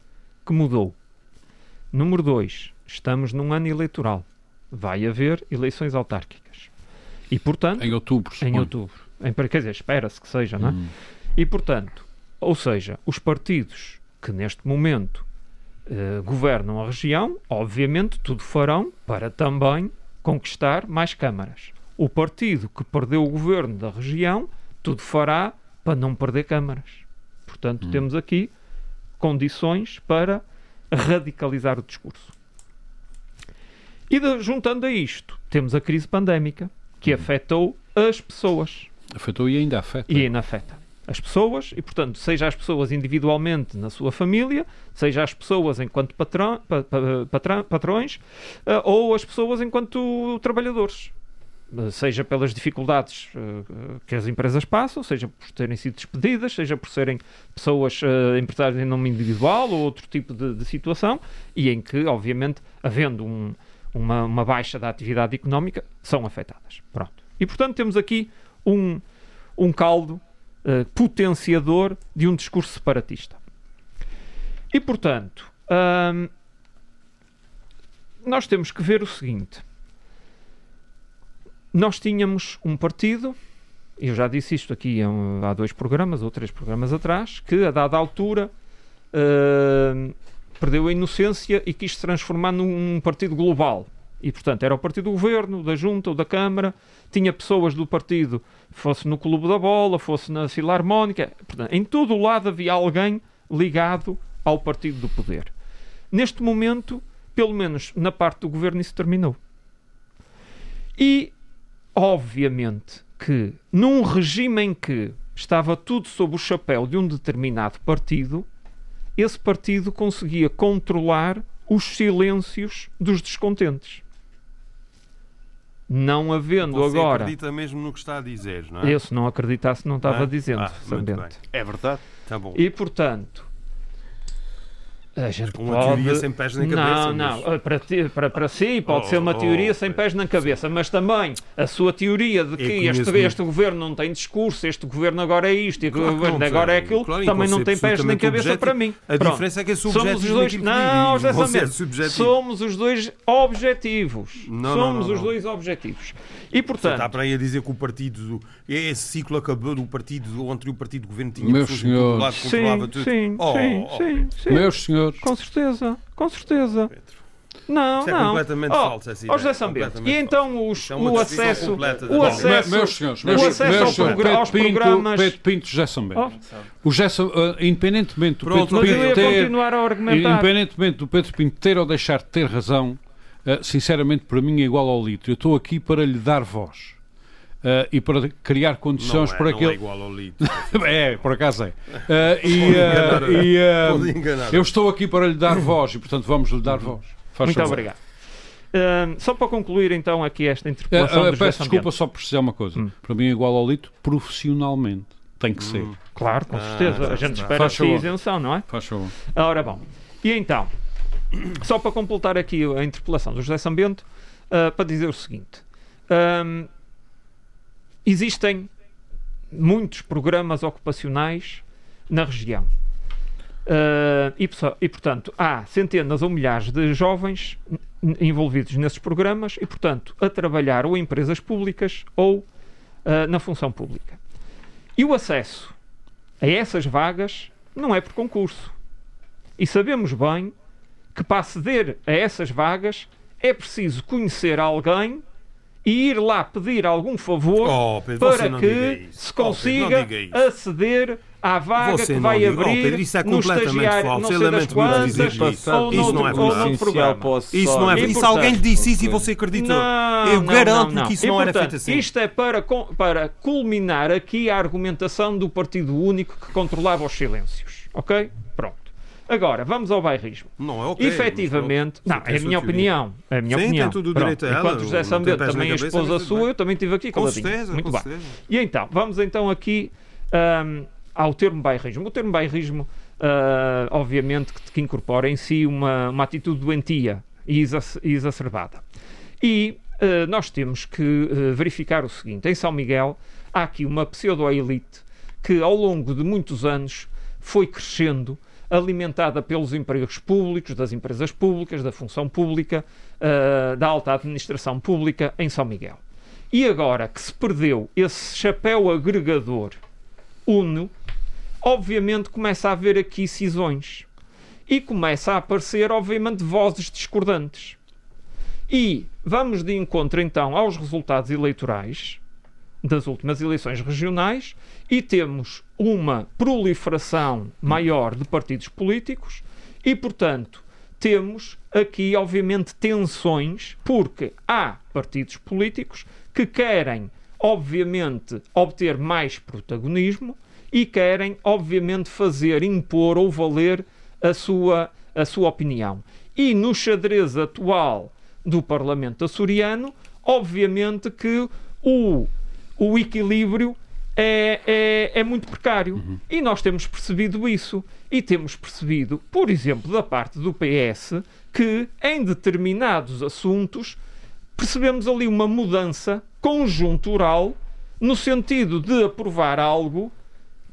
que mudou. Número 2. Estamos num ano eleitoral. Vai haver eleições autárquicas. E, portanto... Em outubro. Em outubro. Em, quer dizer, espera-se que seja, não é? Hum. E, portanto, ou seja, os partidos que neste momento eh, governam a região, obviamente, tudo farão para também conquistar mais câmaras. O partido que perdeu o governo da região, tudo fará para não perder câmaras. Portanto, hum. temos aqui condições para radicalizar o discurso. E de, juntando a isto, temos a crise pandémica, que hum. afetou as pessoas. Afetou e ainda afeta. E ainda afeta as pessoas, e portanto, seja as pessoas individualmente na sua família, seja as pessoas enquanto patrão, pa, pa, patrões, uh, ou as pessoas enquanto trabalhadores. Uh, seja pelas dificuldades uh, que as empresas passam, seja por terem sido despedidas, seja por serem pessoas empresárias em nome individual ou outro tipo de, de situação, e em que, obviamente, havendo um, uma, uma baixa da atividade económica, são afetadas. Pronto. E portanto, temos aqui um, um caldo uh, potenciador de um discurso separatista. E, portanto, nós temos que ver o seguinte: nós tínhamos um partido, eu já disse isto aqui há dois programas ou três programas atrás, que a dada altura perdeu a inocência e quis se transformar num partido global. E, portanto, era o partido do governo, da junta ou da Câmara, tinha pessoas do partido, fosse no Clube da Bola, fosse na Filarmónica, portanto, em todo o lado havia alguém ligado ao partido do poder. Neste momento, pelo menos na parte do governo, isso terminou. E, obviamente, que num regime em que estava tudo sob o chapéu de um determinado partido, esse partido conseguia controlar os silêncios dos descontentes não havendo Você agora. acredita mesmo no que está a dizer, não é? Eu, se não acreditasse, não estava ah? dizendo. Ah, é verdade. Tá bom. E portanto, A gente uma pode... teoria sem pés na cabeça. Não, não. Para, ti, para, para si pode oh, ser uma oh, teoria oh, sem pés na cabeça, mas também a sua teoria de que este, este governo não tem discurso, este governo agora é isto e claro governo agora é aquilo, claro, também não tem pés nem cabeça objetivo. para mim. A Pronto. diferença é que é subjetivo. Somos os dois... Não, exatamente. Somos os dois objetivos. Não, Somos não, não, os dois objetivos. E portanto. Você está para aí a dizer que o partido. Esse ciclo acabou do partido, onde o partido do governo tinha Meus senhores. Sim, tudo. Sim, oh, oh, sim, sim. Meus senhores. Com certeza, com certeza. Não, Isso é não. completamente oh, falso essa ideia. José. E então os, é o acesso, o acesso, meus senhores, meus, o acesso meus ao programa, aos Pinto, programas... Pedro Pinto, José Sambento. Oh. O José, uh, independentemente do Pronto, Pedro Pinto ter, independentemente do Pedro Pinto ter ou deixar de ter razão, uh, sinceramente para mim é igual ao litro. Eu estou aqui para lhe dar voz. Uh, e para criar condições não é, para não que é igual ao litro. é, por acaso é. Uh, e, uh, e eu estou aqui para lhe dar voz e, portanto, vamos lhe dar voz. Faz Muito favor. obrigado. só para concluir então aqui esta interpelação. Uh, peço desculpa só por precisar uma coisa. Hum. Para mim é igual ao litro profissionalmente. Tem que ser. Hum. Claro, com certeza. Ah, a gente espera a isenção, não é? Faz favor. Ora bom. E então, só para completar aqui a interpelação do José Sambento, para dizer o seguinte. Um, Existem muitos programas ocupacionais na região. Uh, e, e, portanto, há centenas ou milhares de jovens envolvidos nesses programas e, portanto, a trabalhar ou em empresas públicas ou uh, na função pública. E o acesso a essas vagas não é por concurso. E sabemos bem que para aceder a essas vagas é preciso conhecer alguém e ir lá pedir algum favor oh, Pedro, para que se consiga oh, Pedro, aceder à vaga você que vai diga. abrir oh, Pedro, isso é no estagiário, falso. não sei das quantas, ou isso não é verdade. programa. Isso não é verdade. E se alguém lhe disse isso e você acreditou, não, eu garanto que isso não, era feito assim. Isto é para, para culminar aqui a argumentação do Partido Único que controlava os silêncios. Ok? Pronto. Agora, vamos ao bairrismo. Não é ok. Efetivamente, não, é a minha opinião. É a minha Sim, opinião. tem tudo o direito a ela. Enquanto José Sambento também é esposa sua, eu também estive aqui com certeza, Muito com bem. Certeza. E então, vamos então aqui um, ao termo bairrismo. O termo bairrismo, uh, obviamente, que, que, incorpora em si uma, uma atitude doentia e exacerbada. E uh, nós temos que uh, verificar o seguinte: em São Miguel há aqui uma pseudo-elite que, ao longo de muitos anos, foi crescendo alimentada pelos empregos públicos, das empresas públicas, da função pública, uh, da alta administração pública em São Miguel. E agora que se perdeu esse chapéu agregador uno, obviamente começa a haver aqui cisões. E começa a aparecer, obviamente, vozes discordantes. E vamos de encontro então aos resultados eleitorais das últimas eleições regionais e temos uma proliferação maior de partidos políticos e, portanto, temos aqui, obviamente, tensões, porque há partidos políticos que querem, obviamente, obter mais protagonismo e querem, obviamente, fazer impor ou valer a sua, a sua opinião. E no xadrez atual do Parlamento açoriano, obviamente que o o equilíbrio é, é, é muito precário. Uhum. E nós temos percebido isso. E temos percebido, por exemplo, da parte do PS, que em determinados assuntos percebemos ali uma mudança conjuntural no sentido de aprovar algo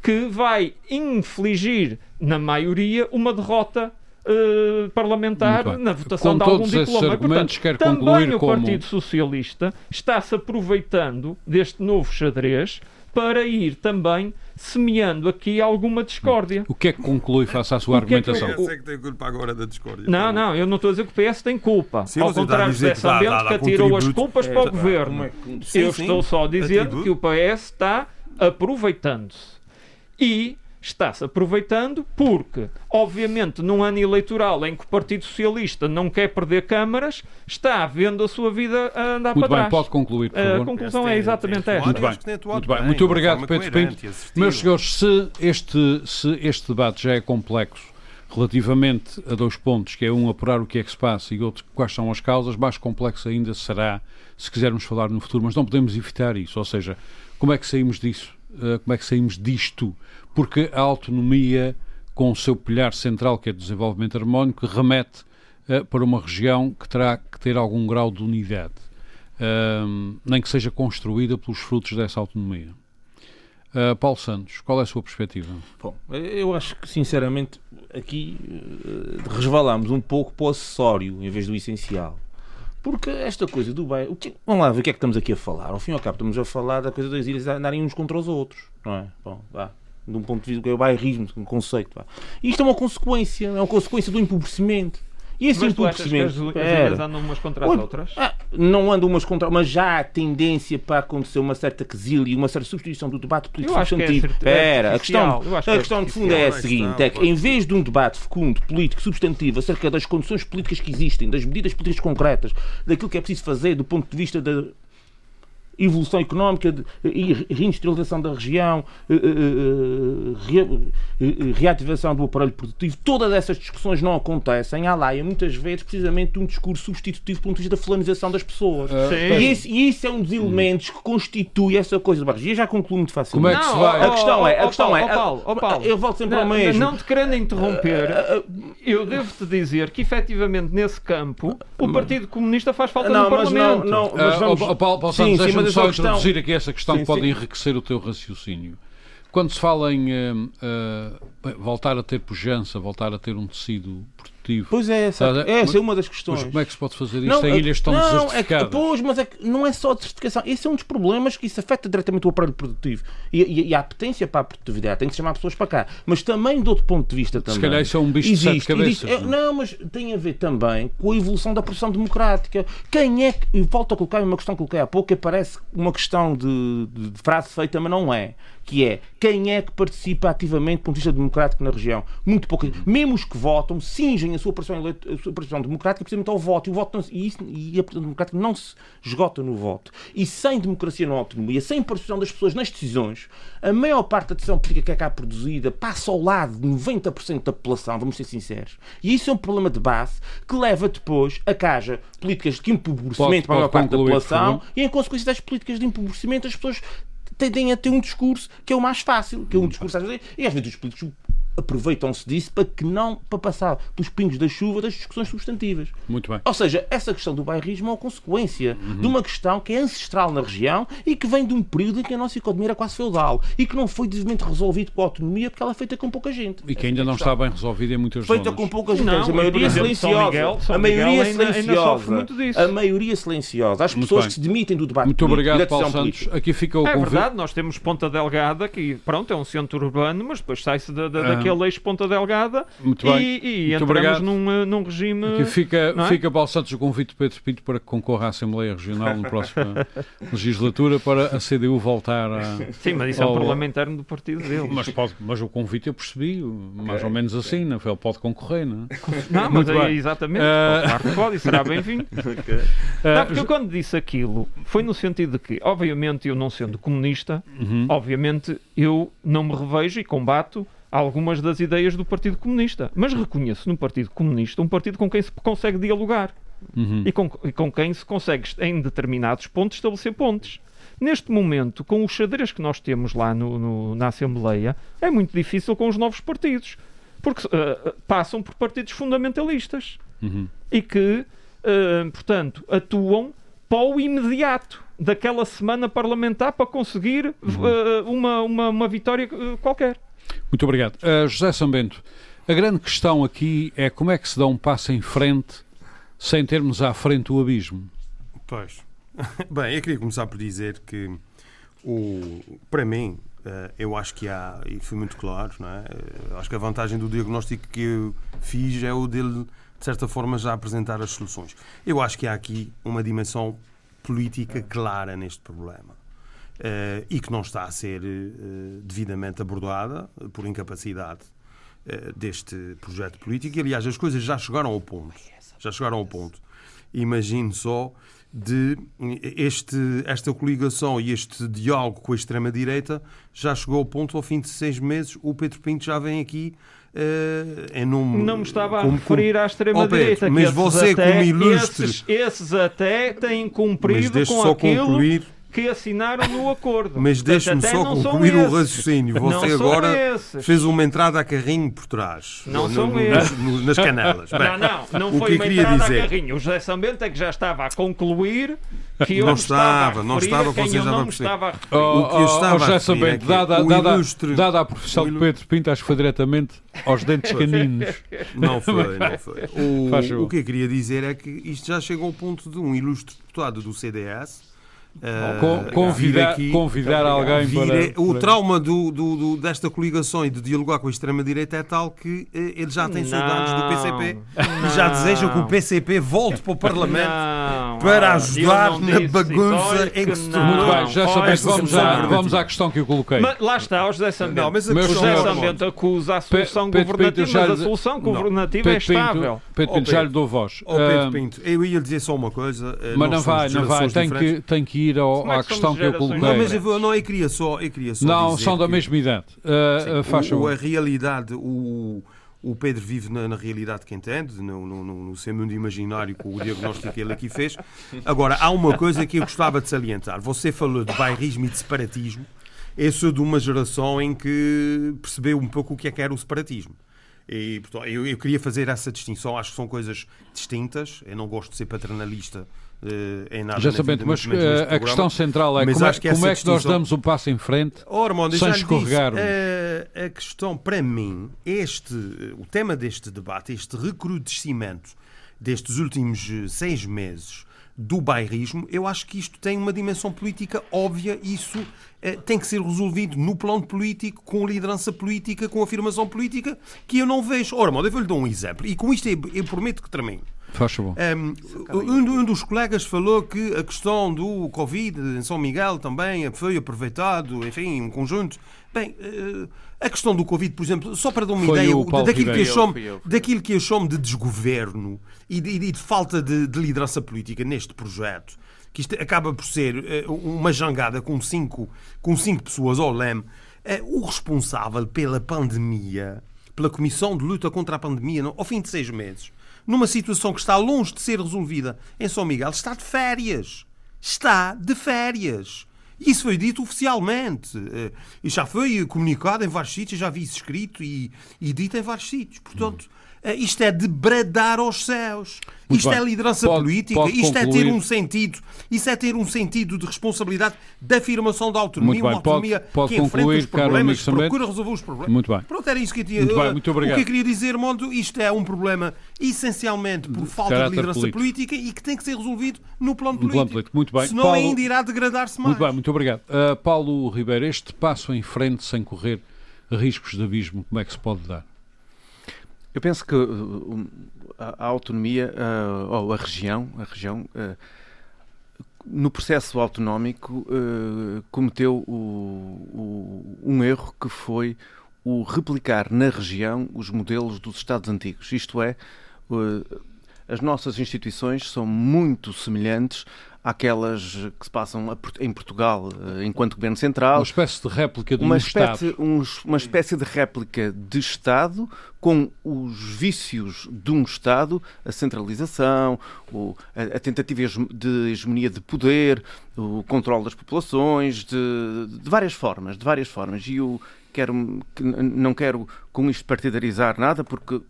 que vai infligir, na maioria, uma derrota uh, parlamentar na votação Com de algum diploma. Portanto, quer também o como... Partido Socialista está-se aproveitando deste novo xadrez para ir também semeando aqui alguma discórdia. O que é que conclui face à sua argumentação? O PS é que tem culpa agora da discórdia. Não, não, eu não estou a dizer que o PS tem culpa. Sim, Ao contrário de Bento, que atirou as culpas é, para o governo. É, sim, eu sim, estou só a dizer atributo. que o PS está aproveitando-se. E está-se aproveitando porque, obviamente, num ano eleitoral em que o Partido Socialista não quer perder câmaras, está vendo a sua vida a andar Muito para bem, trás. pode concluir, por favor. A conclusão é exatamente esta. Muito bem, muito bem. Muito obrigado, Pedro Pinto. Meus senhores, se este, se este debate já é complexo relativamente a dois pontos, que é um apurar o que é que se passa e outro quais são as causas, mais complexo ainda será se quisermos falar no futuro, mas não podemos evitar isso, ou seja, como é que saímos disso? Uh, como é que saímos disto? Porque a autonomia com o seu pilhar central, que é o desenvolvimento harmónico, remete uh, para uma região que terá que ter algum grau de unidade, uh, nem que seja construída pelos frutos dessa autonomia. Uh, Paulo Santos, qual é a sua perspectiva? Bom, eu acho que, sinceramente, aqui uh, resvalamos um pouco para o acessório em vez do essencial. Porque esta coisa do bairro. Vamos lá ver o que é que estamos aqui a falar. Ao fim e ao cabo, estamos a falar da coisa das ilhas andarem uns contra os outros, não é? Bom, vá. De um ponto de vista do que é bairrismo, um conceito. E isto é uma consequência, é uma consequência do empobrecimento e esse Mas empobrecimento. Tu achas que as ilhas andam umas contra as outras? Ah, não andam umas contra mas já há tendência para acontecer uma certa quesilha e uma certa substituição do debate político substantivo. É Espera, a questão, a é questão de fundo é a seguinte: é que em vez de um debate fecundo, político, substantivo, acerca das condições políticas que existem, das medidas políticas concretas, daquilo que é preciso fazer do ponto de vista da evolução económica e reindustrialização da região, eh, eh, eh, reativação do aparelho produtivo, todas essas discussões não acontecem. Há lá, e muitas vezes, precisamente, um discurso substitutivo do ponto de vista da fulanização das pessoas. E, esse, e isso é um dos elementos que constitui essa coisa. E já concluo muito facilmente. Como é que se vai? A questão é, a questão é, eu volto sempre não, ao mesmo. Não te querendo interromper, eu devo-te dizer que, efetivamente, nesse campo, o Partido Comunista faz falta não, no mas Parlamento. Não, não, mas vamos... uh, Paulo, Paulo Santos, só questão... introduzir aqui essa questão sim, que pode sim. enriquecer o teu raciocínio. Quando se fala em uh, uh, voltar a ter pujança, voltar a ter um tecido Pois é, essa, essa é uma das questões. Mas como é que se pode fazer isto não, em ilhas tão não, desertificadas? É que, pois, mas é que não é só a desertificação. Esse é um dos problemas que isso afeta diretamente o aparelho produtivo. E, e, e a apetência para a produtividade tem que chamar pessoas para cá. Mas também, de outro ponto de vista, também. Se calhar isso é um bicho existe, de sete cabeças. Existe, é, não, mas tem a ver também com a evolução da produção democrática. Quem é que. E volto a colocar uma questão que coloquei há pouco, que parece uma questão de, de frase feita, mas não é que é quem é que participa ativamente do ponto de vista democrático na região. Muito pouco. Mesmo os que votam, singem a sua participação, a sua participação democrática precisamente ao voto. E, o voto não, e, isso, e a participação democrática não se esgota no voto. E sem democracia não há autonomia, sem participação das pessoas nas decisões, a maior parte da decisão política que é cá produzida passa ao lado de 90% da população, vamos ser sinceros. E isso é um problema de base que leva depois a que haja políticas de empobrecimento para a maior parte da população e, em consequência das políticas de empobrecimento, as pessoas tendem a ter um discurso que é o mais fácil, que é um discurso às vezes, e às vezes os políticos aproveitam-se disso para que não para passar pelos pingos da chuva das discussões substantivas. Muito bem. Ou seja, essa questão do bairrismo é uma consequência uhum. de uma questão que é ancestral na região e que vem de um período em que a nossa economia era quase feudal e que não foi devidamente resolvido com a autonomia porque ela é feita com pouca gente. E que ainda não está bem resolvida em muitas feita zonas. Feita com pouca gente. Não, a maioria exemplo, silenciosa. Miguel, a maioria ainda, silenciosa. Ainda a maioria silenciosa. As pessoas que se demitem do debate Muito obrigado, Paulo Santos. Aqui fica o É verdade, nós temos Ponta Delgada que, pronto, é um centro urbano, mas depois sai-se da, da, ah. Daquele eixo Ponta Delgada Muito bem. e, e Muito entramos num, eh, num regime. Aqui fica, é? fica Paulo Santos o convite de Pedro Pinto para que concorra à Assembleia Regional na próxima legislatura para a CDU voltar a. Sim, mas isso ao... é um interno do partido dele. Mas, pode, mas o convite eu percebi, mais ou menos assim, não? Ele pode concorrer, não é? Não, mas é, exatamente. Uh... Pode, e será bem-vindo. okay. Não, porque eu quando disse aquilo foi no sentido de que, obviamente, eu não sendo comunista, uhum. obviamente eu não me revejo e combato algumas das ideias do Partido Comunista. Mas reconheço no Partido Comunista um partido com quem se consegue dialogar uhum. e, com, e com quem se consegue, em determinados pontos, estabelecer pontes. Neste momento, com os xadrez que nós temos lá no, no, na Assembleia, é muito difícil com os novos partidos, porque uh, passam por partidos fundamentalistas uhum. e que, uh, portanto, atuam para o imediato daquela semana parlamentar para conseguir uhum. uh, uma, uma, uma vitória qualquer. Muito obrigado. Uh, José Sambento, a grande questão aqui é como é que se dá um passo em frente sem termos à frente o abismo. Pois. Bem, eu queria começar por dizer que, o, para mim, uh, eu acho que há, e foi muito claro, não é? Uh, acho que a vantagem do diagnóstico que eu fiz é o dele, de certa forma, já apresentar as soluções. Eu acho que há aqui uma dimensão política clara neste problema. Uh, e que não está a ser uh, devidamente abordada por incapacidade uh, deste projeto político. E, aliás, as coisas já chegaram ao ponto. Já chegaram ao ponto. Imagine só de este, esta coligação e este diálogo com a extrema-direita já chegou ao ponto, ao fim de seis meses, o Pedro Pinto já vem aqui Uh, em nome, não me estava a referir à extrema-direita. Mas você, até, como ilustre. Esses, esses, até têm cumprido com aquilo concluir que assinaram no acordo. Mas deixe-me só concluir o raciocínio. Você agora fez uma entrada a carrinho por trás. Não no, são no, esses. Nas canelas. Bem, não, não, não foi uma entrada dizer... a carrinho. O José Sambento é que já estava a concluir que eu não estava, não estava, você já não estava a oh, o que eu estava oh, a referir é dada, dada, ilustre... dada a profissão de Pedro Pinto, acho que foi diretamente aos dentes caninos. Não foi, não foi. O, o que eu queria dizer é que isto já chegou ao ponto de um ilustre deputado do CDS Uh, convidar, aqui, convidar alguém para, O trauma do, do, do, desta coligação e de dialogar com a extrema-direita é tal que uh, ele já tem saudades do PCP não. e já deseja que o PCP volte para o Parlamento não. para ajudar na bagunça em que se tornou. Muito bem, já sabemos, vamos, à, vamos à questão que eu coloquei. Mas, lá está, o José Sambento. Não, mas a José Sambento acusa a solução Pe governativa, Pinto, mas a solução governativa é estável. Pedro Pinto, já lhe dou voz. Pedro Pinto, eu ia dizer só uma coisa. Eh, mas não vai, não vai, tem que ir ao, à questão que eu coloquei. Não, mas eu, não, eu queria só, eu queria só Não, são da mesma idade. Uh, sim, o, a realidade, o, o Pedro vive na, na realidade que entende, no, no, no seu mundo imaginário com o diagnóstico que ele aqui fez. Agora, há uma coisa que eu gostava de salientar. Você falou de bairrismo e de separatismo. Eu sou de uma geração em que percebeu um pouco o que é que era o separatismo. E, portanto, eu, eu, queria fazer essa distinção. Acho que são coisas distintas. Eu não gosto de ser paternalista em nada Já sabendo, mas uh, a questão central é mas como, é, que, como é que nós damos um passo em frente oh, Armando, sem escorregarmos? Disse, uh, a questão, para mim, este, o tema deste debate, este recrudescimento destes últimos seis meses do bairrismo, eu acho que isto tem uma dimensão política óbvia. Isso tem que ser resolvido no plano político, com liderança política, com afirmação política, que eu não vejo. Ora, eu vou-lhe dar um exemplo. E com isto eu, eu prometo que termino. Faz favor. Um, um, dos colegas falou que a questão do Covid em São Miguel também foi aproveitado, enfim, um conjunto. Bem, uh, a questão do Covid, por exemplo, só para dar uma foi ideia daquilo que, eu chamo, daquilo que eu chamo de desgoverno e de, de falta de, de, liderança política neste projeto, que isto acaba por ser uh, uma jangada com cinco, com cinco pessoas ao leme, uh, o responsável pela pandemia, pela Comissão de Luta contra a Pandemia, ao fim de seis meses, numa situação que está longe de ser resolvida em São Miguel, está de férias. Está de férias. Isso foi dito oficialmente. Eh, e já foi comunicado em vários sítios, já vi isso escrito e, e dito em vários sítios. Portanto, isto é de bradar aos céus. Muito isto é bem. é liderança pode, política, pode isto concluir. é ter um sentido, isso é ter um sentido de responsabilidade da afirmação da autonomia, uma autonomia pode, que concluir, enfrenta os problemas, procura resolver os problemas. Muito bem. Pronto, era isso que eu tinha. Muito bem, muito obrigado. O que eu queria dizer, Mondo, isto é um problema essencialmente por falta Caráter de liderança político. política e que tem que ser resolvido no plano político. No plano político. Muito bem. Senão Paulo... ainda irá degradar-se mais. Muito bem, muito obrigado. Uh, Paulo Ribeiro, este passo em frente sem correr riscos de abismo, como é que se pode dar? Eu penso que uh, a, autonomia, uh, ou a região, a região uh, no processo autonómico, cometeu um erro que foi o replicar na região os modelos dos Estados antigos. Isto é, as nossas instituições são muito semelhantes àquelas que se passam em Portugal eh, enquanto Governo Central. Uma espécie de réplica de uma um espécie, Estado. Um, uma espécie de réplica de Estado com os vícios de um Estado, a centralização, o, a, a, tentativa de hegemonia de poder, o controle das populações, de, de várias formas, de várias formas. E eu quero, não quero com isto partidarizar nada, porque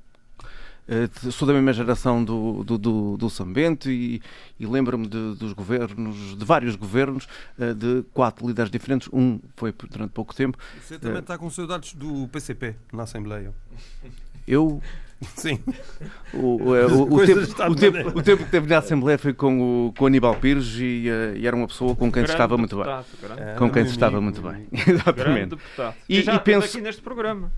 eh, sou da mesma geração do, do, do, do Sambento e, e lembro-me dos governos, de vários governos, eh, de quatro líderes diferentes. Um foi durante pouco tempo. Você também uh, está com saudades do PCP na Assembleia? Eu. Sim. O, o, o, o tempo, o, tempo, o tempo que teve na Assembleia foi com o, com Aníbal Pires e, uh, e era uma pessoa com quem se estava muito bem. Com quem se estava muito bem. Exatamente. E, e, e penso... aqui neste programa.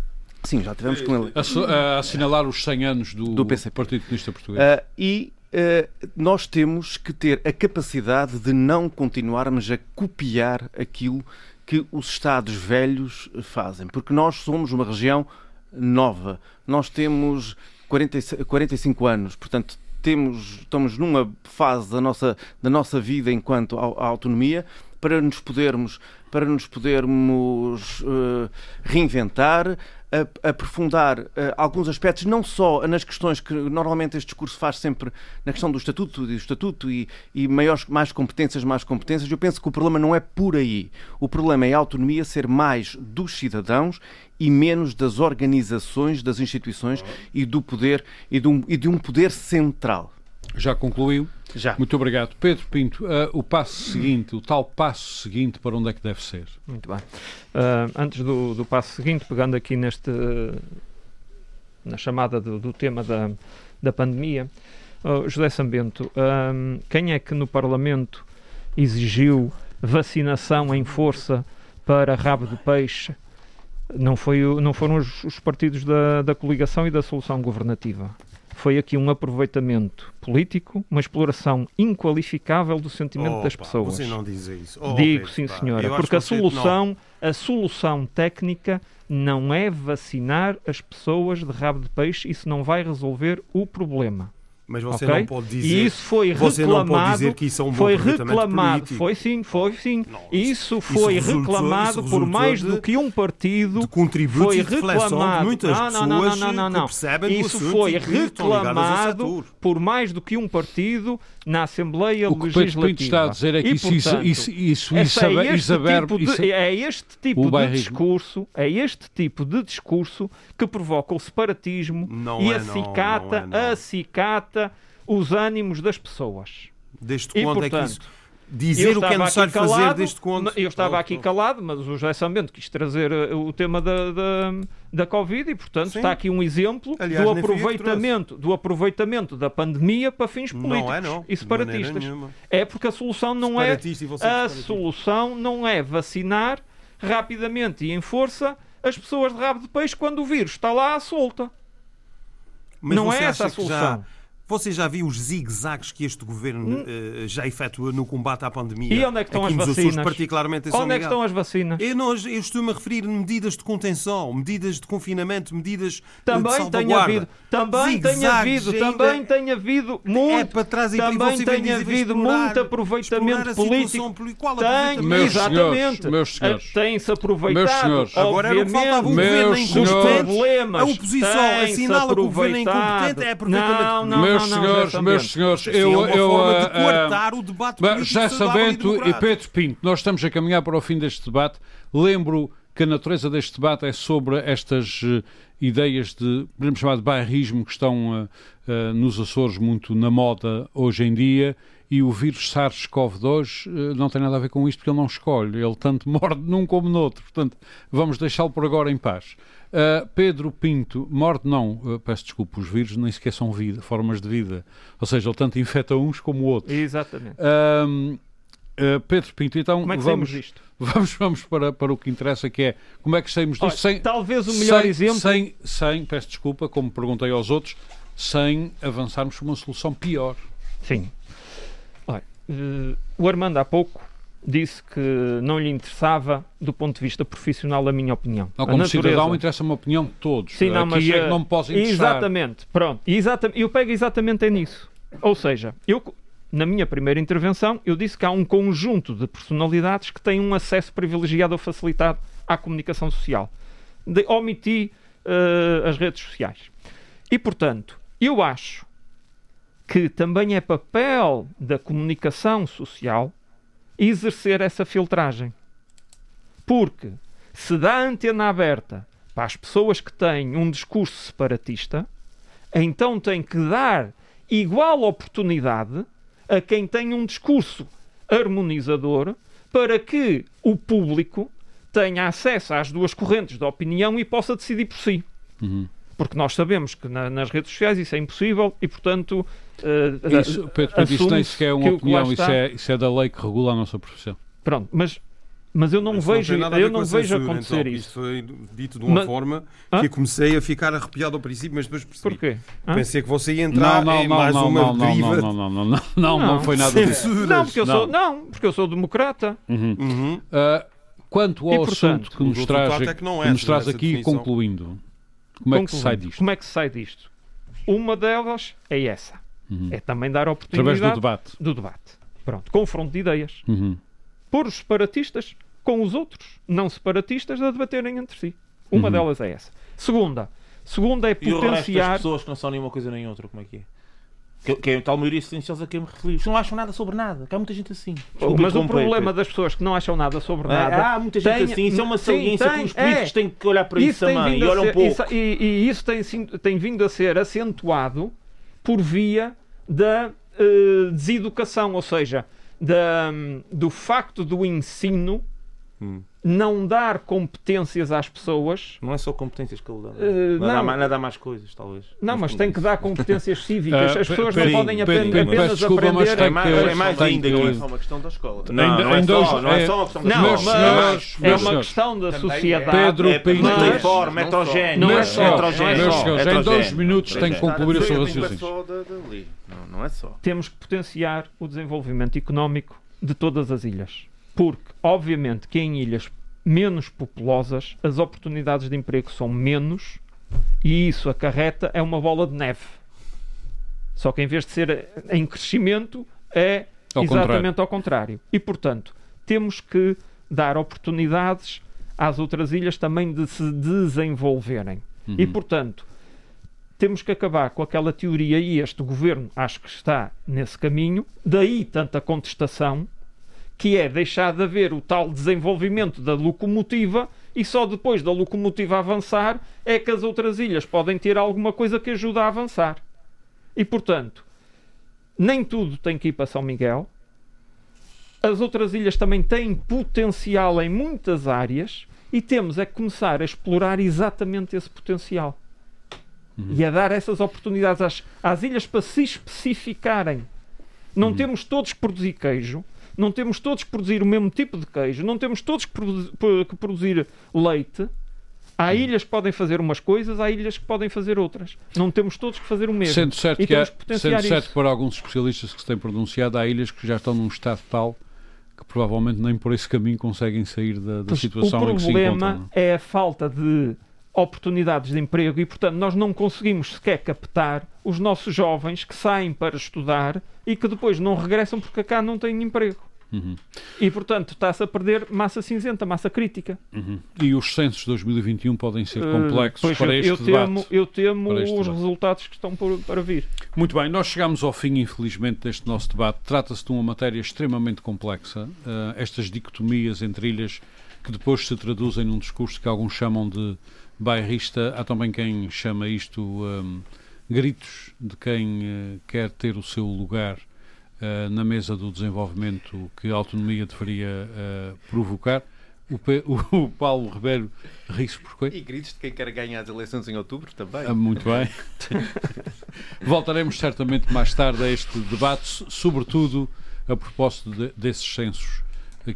Sim, já tivemos com ele. A, a assinalar os 100 anos do, do Partido Comunista Português. Uh, e uh, nós temos que ter a capacidade de não continuarmos a copiar aquilo que os Estados velhos fazem, porque nós somos uma região nova. Nós temos 40, 45 anos, portanto, temos, estamos numa fase da nossa, da nossa vida enquanto a, a autonomia para nos podermos para nos podermos uh, reinventar, aprofundar uh, alguns aspectos, não só nas questões que normalmente este discurso faz sempre na questão do estatuto, do estatuto e, e maiores, mais competências, mais competências. Eu penso que o problema não é por aí. O problema é a autonomia ser mais dos cidadãos e menos das organizações, das instituições e do poder e de um, e de um poder central. Já concluiu? Já. Muito obrigado. Pedro Pinto, uh, o passo seguinte, o tal passo seguinte, para onde é que deve ser? Muito bem. Uh, antes do, do, passo seguinte, pegando aqui neste, na chamada do, do tema da, da pandemia, uh, José Sambento, quem é que no Parlamento exigiu vacinação em força para rabo de peixe? Não, foi, não foram os, os partidos da, da coligação e da solução governativa foi aqui um aproveitamento político, uma exploração inqualificável do sentimento oh, das pessoas. Você não diz isso. Oh, Digo, sim, senhora, porque a solução, a solução técnica não é vacinar as pessoas de rabo de peixe, isso não vai resolver o problema. Mas você okay? não pode dizer. E isso foi reclamado. Você não pode dizer que isso é um foi reclamado. Político. Foi sim, foi sim. Não, isso foi isso reclamado isso por mais de, do que um partido. De contributo foi reclamado. De muitas não, não, não, não, não, não. Isso foi reclamado por mais do que um partido na Assembleia o que Legislativa. O que está a dizer é que e, isso, portanto, isso, isso, isso, é, este tipo de, é este tipo de discurso, é este tipo de discurso que provoca o separatismo e acicata, acicata os ânimos das pessoas. Desde quando portanto, é que isso dizer o que é necessário calado, fazer desde quando. Eu estava aqui calado, mas o José Sambento quis trazer uh, o tema da, da, da Covid e, portanto, Sim. está aqui um exemplo Aliás, do, aproveitamento, do aproveitamento da pandemia para fins políticos não é, não. e separatistas. É porque a solução não é a solução não é vacinar rapidamente e em força as pessoas de rabo de peixe quando o vírus está lá à solta. Mas não é essa a solução. Já você já viu os zigue-zagues que este governo hum. uh, já efetua no combate à pandemia? E onde é que estão as vacinas? Açores, particularmente em onde é que estão as vacinas? Eu, não, eu estou-me a referir a medidas de contenção, medidas de confinamento, medidas também de salvaguarda. havido, também tem havido, também tem havido muito, é para trás e também tem havido muito aproveitamento político. Qual tem, meus exatamente. Meus senhores, tem-se aproveitado. Meus senhores, agora era o que faltava o governo incompetente. A oposição assinala que o governo é incompetente é perfeitamente. Não, não, meus senhores, meus senhores, eu, é eu, uh, uh, o debate já sabendo e Pedro Pinto, nós estamos a caminhar para o fim deste debate. Lembro que a natureza deste debate é sobre estas uh, ideias de, podemos chamar de bairrismo, que estão uh, uh, nos Açores muito na moda hoje em dia, e o vírus SARS-CoV-2 uh, não tem nada a ver com isto, porque ele não escolhe, ele tanto morde num como no outro. Portanto, vamos deixá-lo por agora em paz. Uh, Pedro Pinto, morte não, uh, peço desculpa, os vírus nem sequer são vida, formas de vida. Ou seja, ele tanto infecta uns como outros. Exatamente. Uh, Pedro Pinto, então como é que vamos, vamos, vamos para, para o que interessa, que é como é que saímos disto Olha, sem, talvez o melhor sem, exemplo. Sem, sem, peço desculpa, como perguntei aos outros, sem avançarmos para uma solução pior. Sim. Olha, o Armando há pouco disse que não lhe interessava do ponto de vista profissional a minha opinião. Não, como natureza... cidadão interessa uma opinião de todos. Sim, não, mas, é que não me posso interessar. Exatamente, pronto. Exatamente, eu pego exatamente nisso. Ou seja, eu, na minha primeira intervenção, eu disse que há um conjunto de personalidades que têm um acesso privilegiado ou facilitado à comunicação social. De, omiti uh, as redes sociais. E, portanto, eu acho que também é papel da comunicação social exercer essa filtragem. Porque se dá a antena aberta para as pessoas que têm um discurso separatista, então tem que dar igual oportunidade a quem tem um discurso harmonizador para que o público tenha acesso às duas correntes de opinião e possa decidir por si. Uhum. Porque nós sabemos que na, nas redes sociais isso é impossível e, portanto, Uh, isso, Pedro, isso nem sequer é uma opinião, isso é, isso é da lei que regula a nossa profissão. Pronto, mas mas eu não mas vejo, não eu não vejo censura, acontecer então, isso. Isto foi dito de uma mas, forma hã? que eu comecei a ficar arrepiado ao princípio, mas depois percebi. Porquê? Hã? Pensei que você ia entrar não, não, em não, mais não, uma não, deriva. Não, não, não, não, não, não, foi nada disso. Não, porque eu sou, não, porque eu sou democrata. Uhum. Uhum. Uh, quanto ao e, portanto, assunto que nos traz, é que é, que nos traz aqui, definição. concluindo, como é que se sai disto? Como é que se sai disto? Uma delas é essa Uhum. É também dar oportunidade Através do debate. Do debate. Pronto, confronto de ideias. Uhum. Por os separatistas com os outros não separatistas a debaterem entre si. Uma uhum. delas é essa. Segunda, segunda é potenciar. E o resto das pessoas que não são nenhuma coisa nem outra, como é que é? Que, que é a tal maioria silenciosa que eu me referi. Não acham nada sobre nada. Que há muita gente assim. Desculpa, mas o problema das pessoas que não acham nada sobre é, nada. há muita gente tem, assim. Isso é uma saliência que os políticos é, têm que olhar para isso, isso também. E olham um pouco. Isso, e, e, isso tem, tem vindo a ser acentuado por via da uh, deseducação, ou seja, da, do facto do ensino hum não dar competências às pessoas. Não é só competências que ele dá. Uh, não, não. dá mais coisas, talvez. Não, mas, mas tem que dar competências cíficas. As pessoas não podem aprender, apenas desculpa, aprender. É mais, é mais ainda que... Não é só uma questão da escola. Não, não, é, só, não é só uma questão da escola. Não, mas é uma questão da sociedade. Pedro é, Pinto. Multiforme, heterogéneo. Não é só. Em dois minutos tem que concluir o seu raciocínio. Não é só. Temos que potenciar o desenvolvimento económico de todas as ilhas porque, obviamente, que em ilhas menos populosas as oportunidades de emprego são menos e isso acarreta é uma bola de neve. Só que em vez de ser em crescimento, é ao exatamente contrário. ao contrário. E, portanto, temos que dar oportunidades às outras ilhas também de se desenvolverem. Uhum. E, portanto, temos que acabar com aquela teoria, e este governo acho que está nesse caminho, daí tanta contestação que é deixar de haver o tal desenvolvimento da locomotiva e só depois da locomotiva avançar é que as outras ilhas podem ter alguma coisa que ajude a avançar. E portanto, nem tudo tem que ir para São Miguel. As outras ilhas também têm potencial em muitas áreas e temos é que começar a explorar exatamente esse potencial. Uhum. E a dar essas oportunidades às, às ilhas para se especificarem. Não uhum. temos todos que produzir queijo, não temos todos que produzir o mesmo tipo de queijo, não temos todos que, produ que produzir leite. Há ilhas que podem fazer umas coisas, há ilhas que podem fazer outras. Não temos todos que fazer o mesmo. Sendo certo, que, há, que sendo certo por alguns especialistas que se têm pronunciado, há ilhas que já estão num estado tal que provavelmente nem por esse caminho conseguem sair da, da situação em que se encontram. O problema é a falta de oportunidades de emprego e, portanto, nós não conseguimos sequer captar os nossos jovens que saem para estudar e que depois não regressam porque cá não têm emprego. Uhum. E, portanto, está-se a perder massa cinzenta, massa crítica. Uhum. E os censos de 2021 podem ser eh, complexos uh, para este eu debate. Temo, eu temo os debate. resultados que estão por, para vir. Muito bem, nós chegamos ao fim, infelizmente, deste nosso debate. Trata-se de uma matéria extremamente complexa. Uh, estas dicotomias entre ilhas que depois se traduzem num discurso que alguns chamam de bairrista. Há também quem chama isto um, gritos de quem uh, quer ter o seu lugar uh, na mesa do desenvolvimento que a autonomia deveria uh, provocar. O, P, o, o, Paulo Ribeiro ri-se por quê? E gritos de quem quer ganhar as eleições em outubro também. Ah, muito bem. Voltaremos certamente mais tarde a este debate, sobretudo a propósito de, desses censos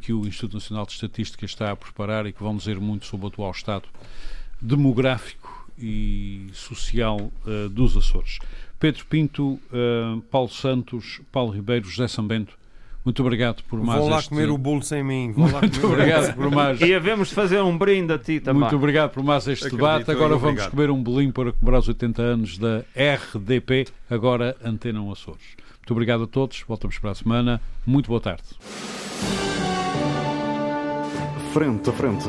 que o Instituto Nacional de Estatística está a preparar e que vão dizer muito sobre o atual estado demográfico e social uh, dos Açores. Pedro Pinto, uh, Paulo Santos, Paulo Ribeiro, José Sambento, muito obrigado por mais Vou lá este... comer o bolo sem mim. Muito obrigado por mais... E havemos de fazer um brinde a ti também. Muito obrigado por mais este Acredito, debate. Agora vamos obrigado. comer um bolinho para comemorar os 80 anos da RDP, agora Antena Açores. Muito obrigado a todos. Voltamos para a semana. Muito boa tarde. Frente a frente.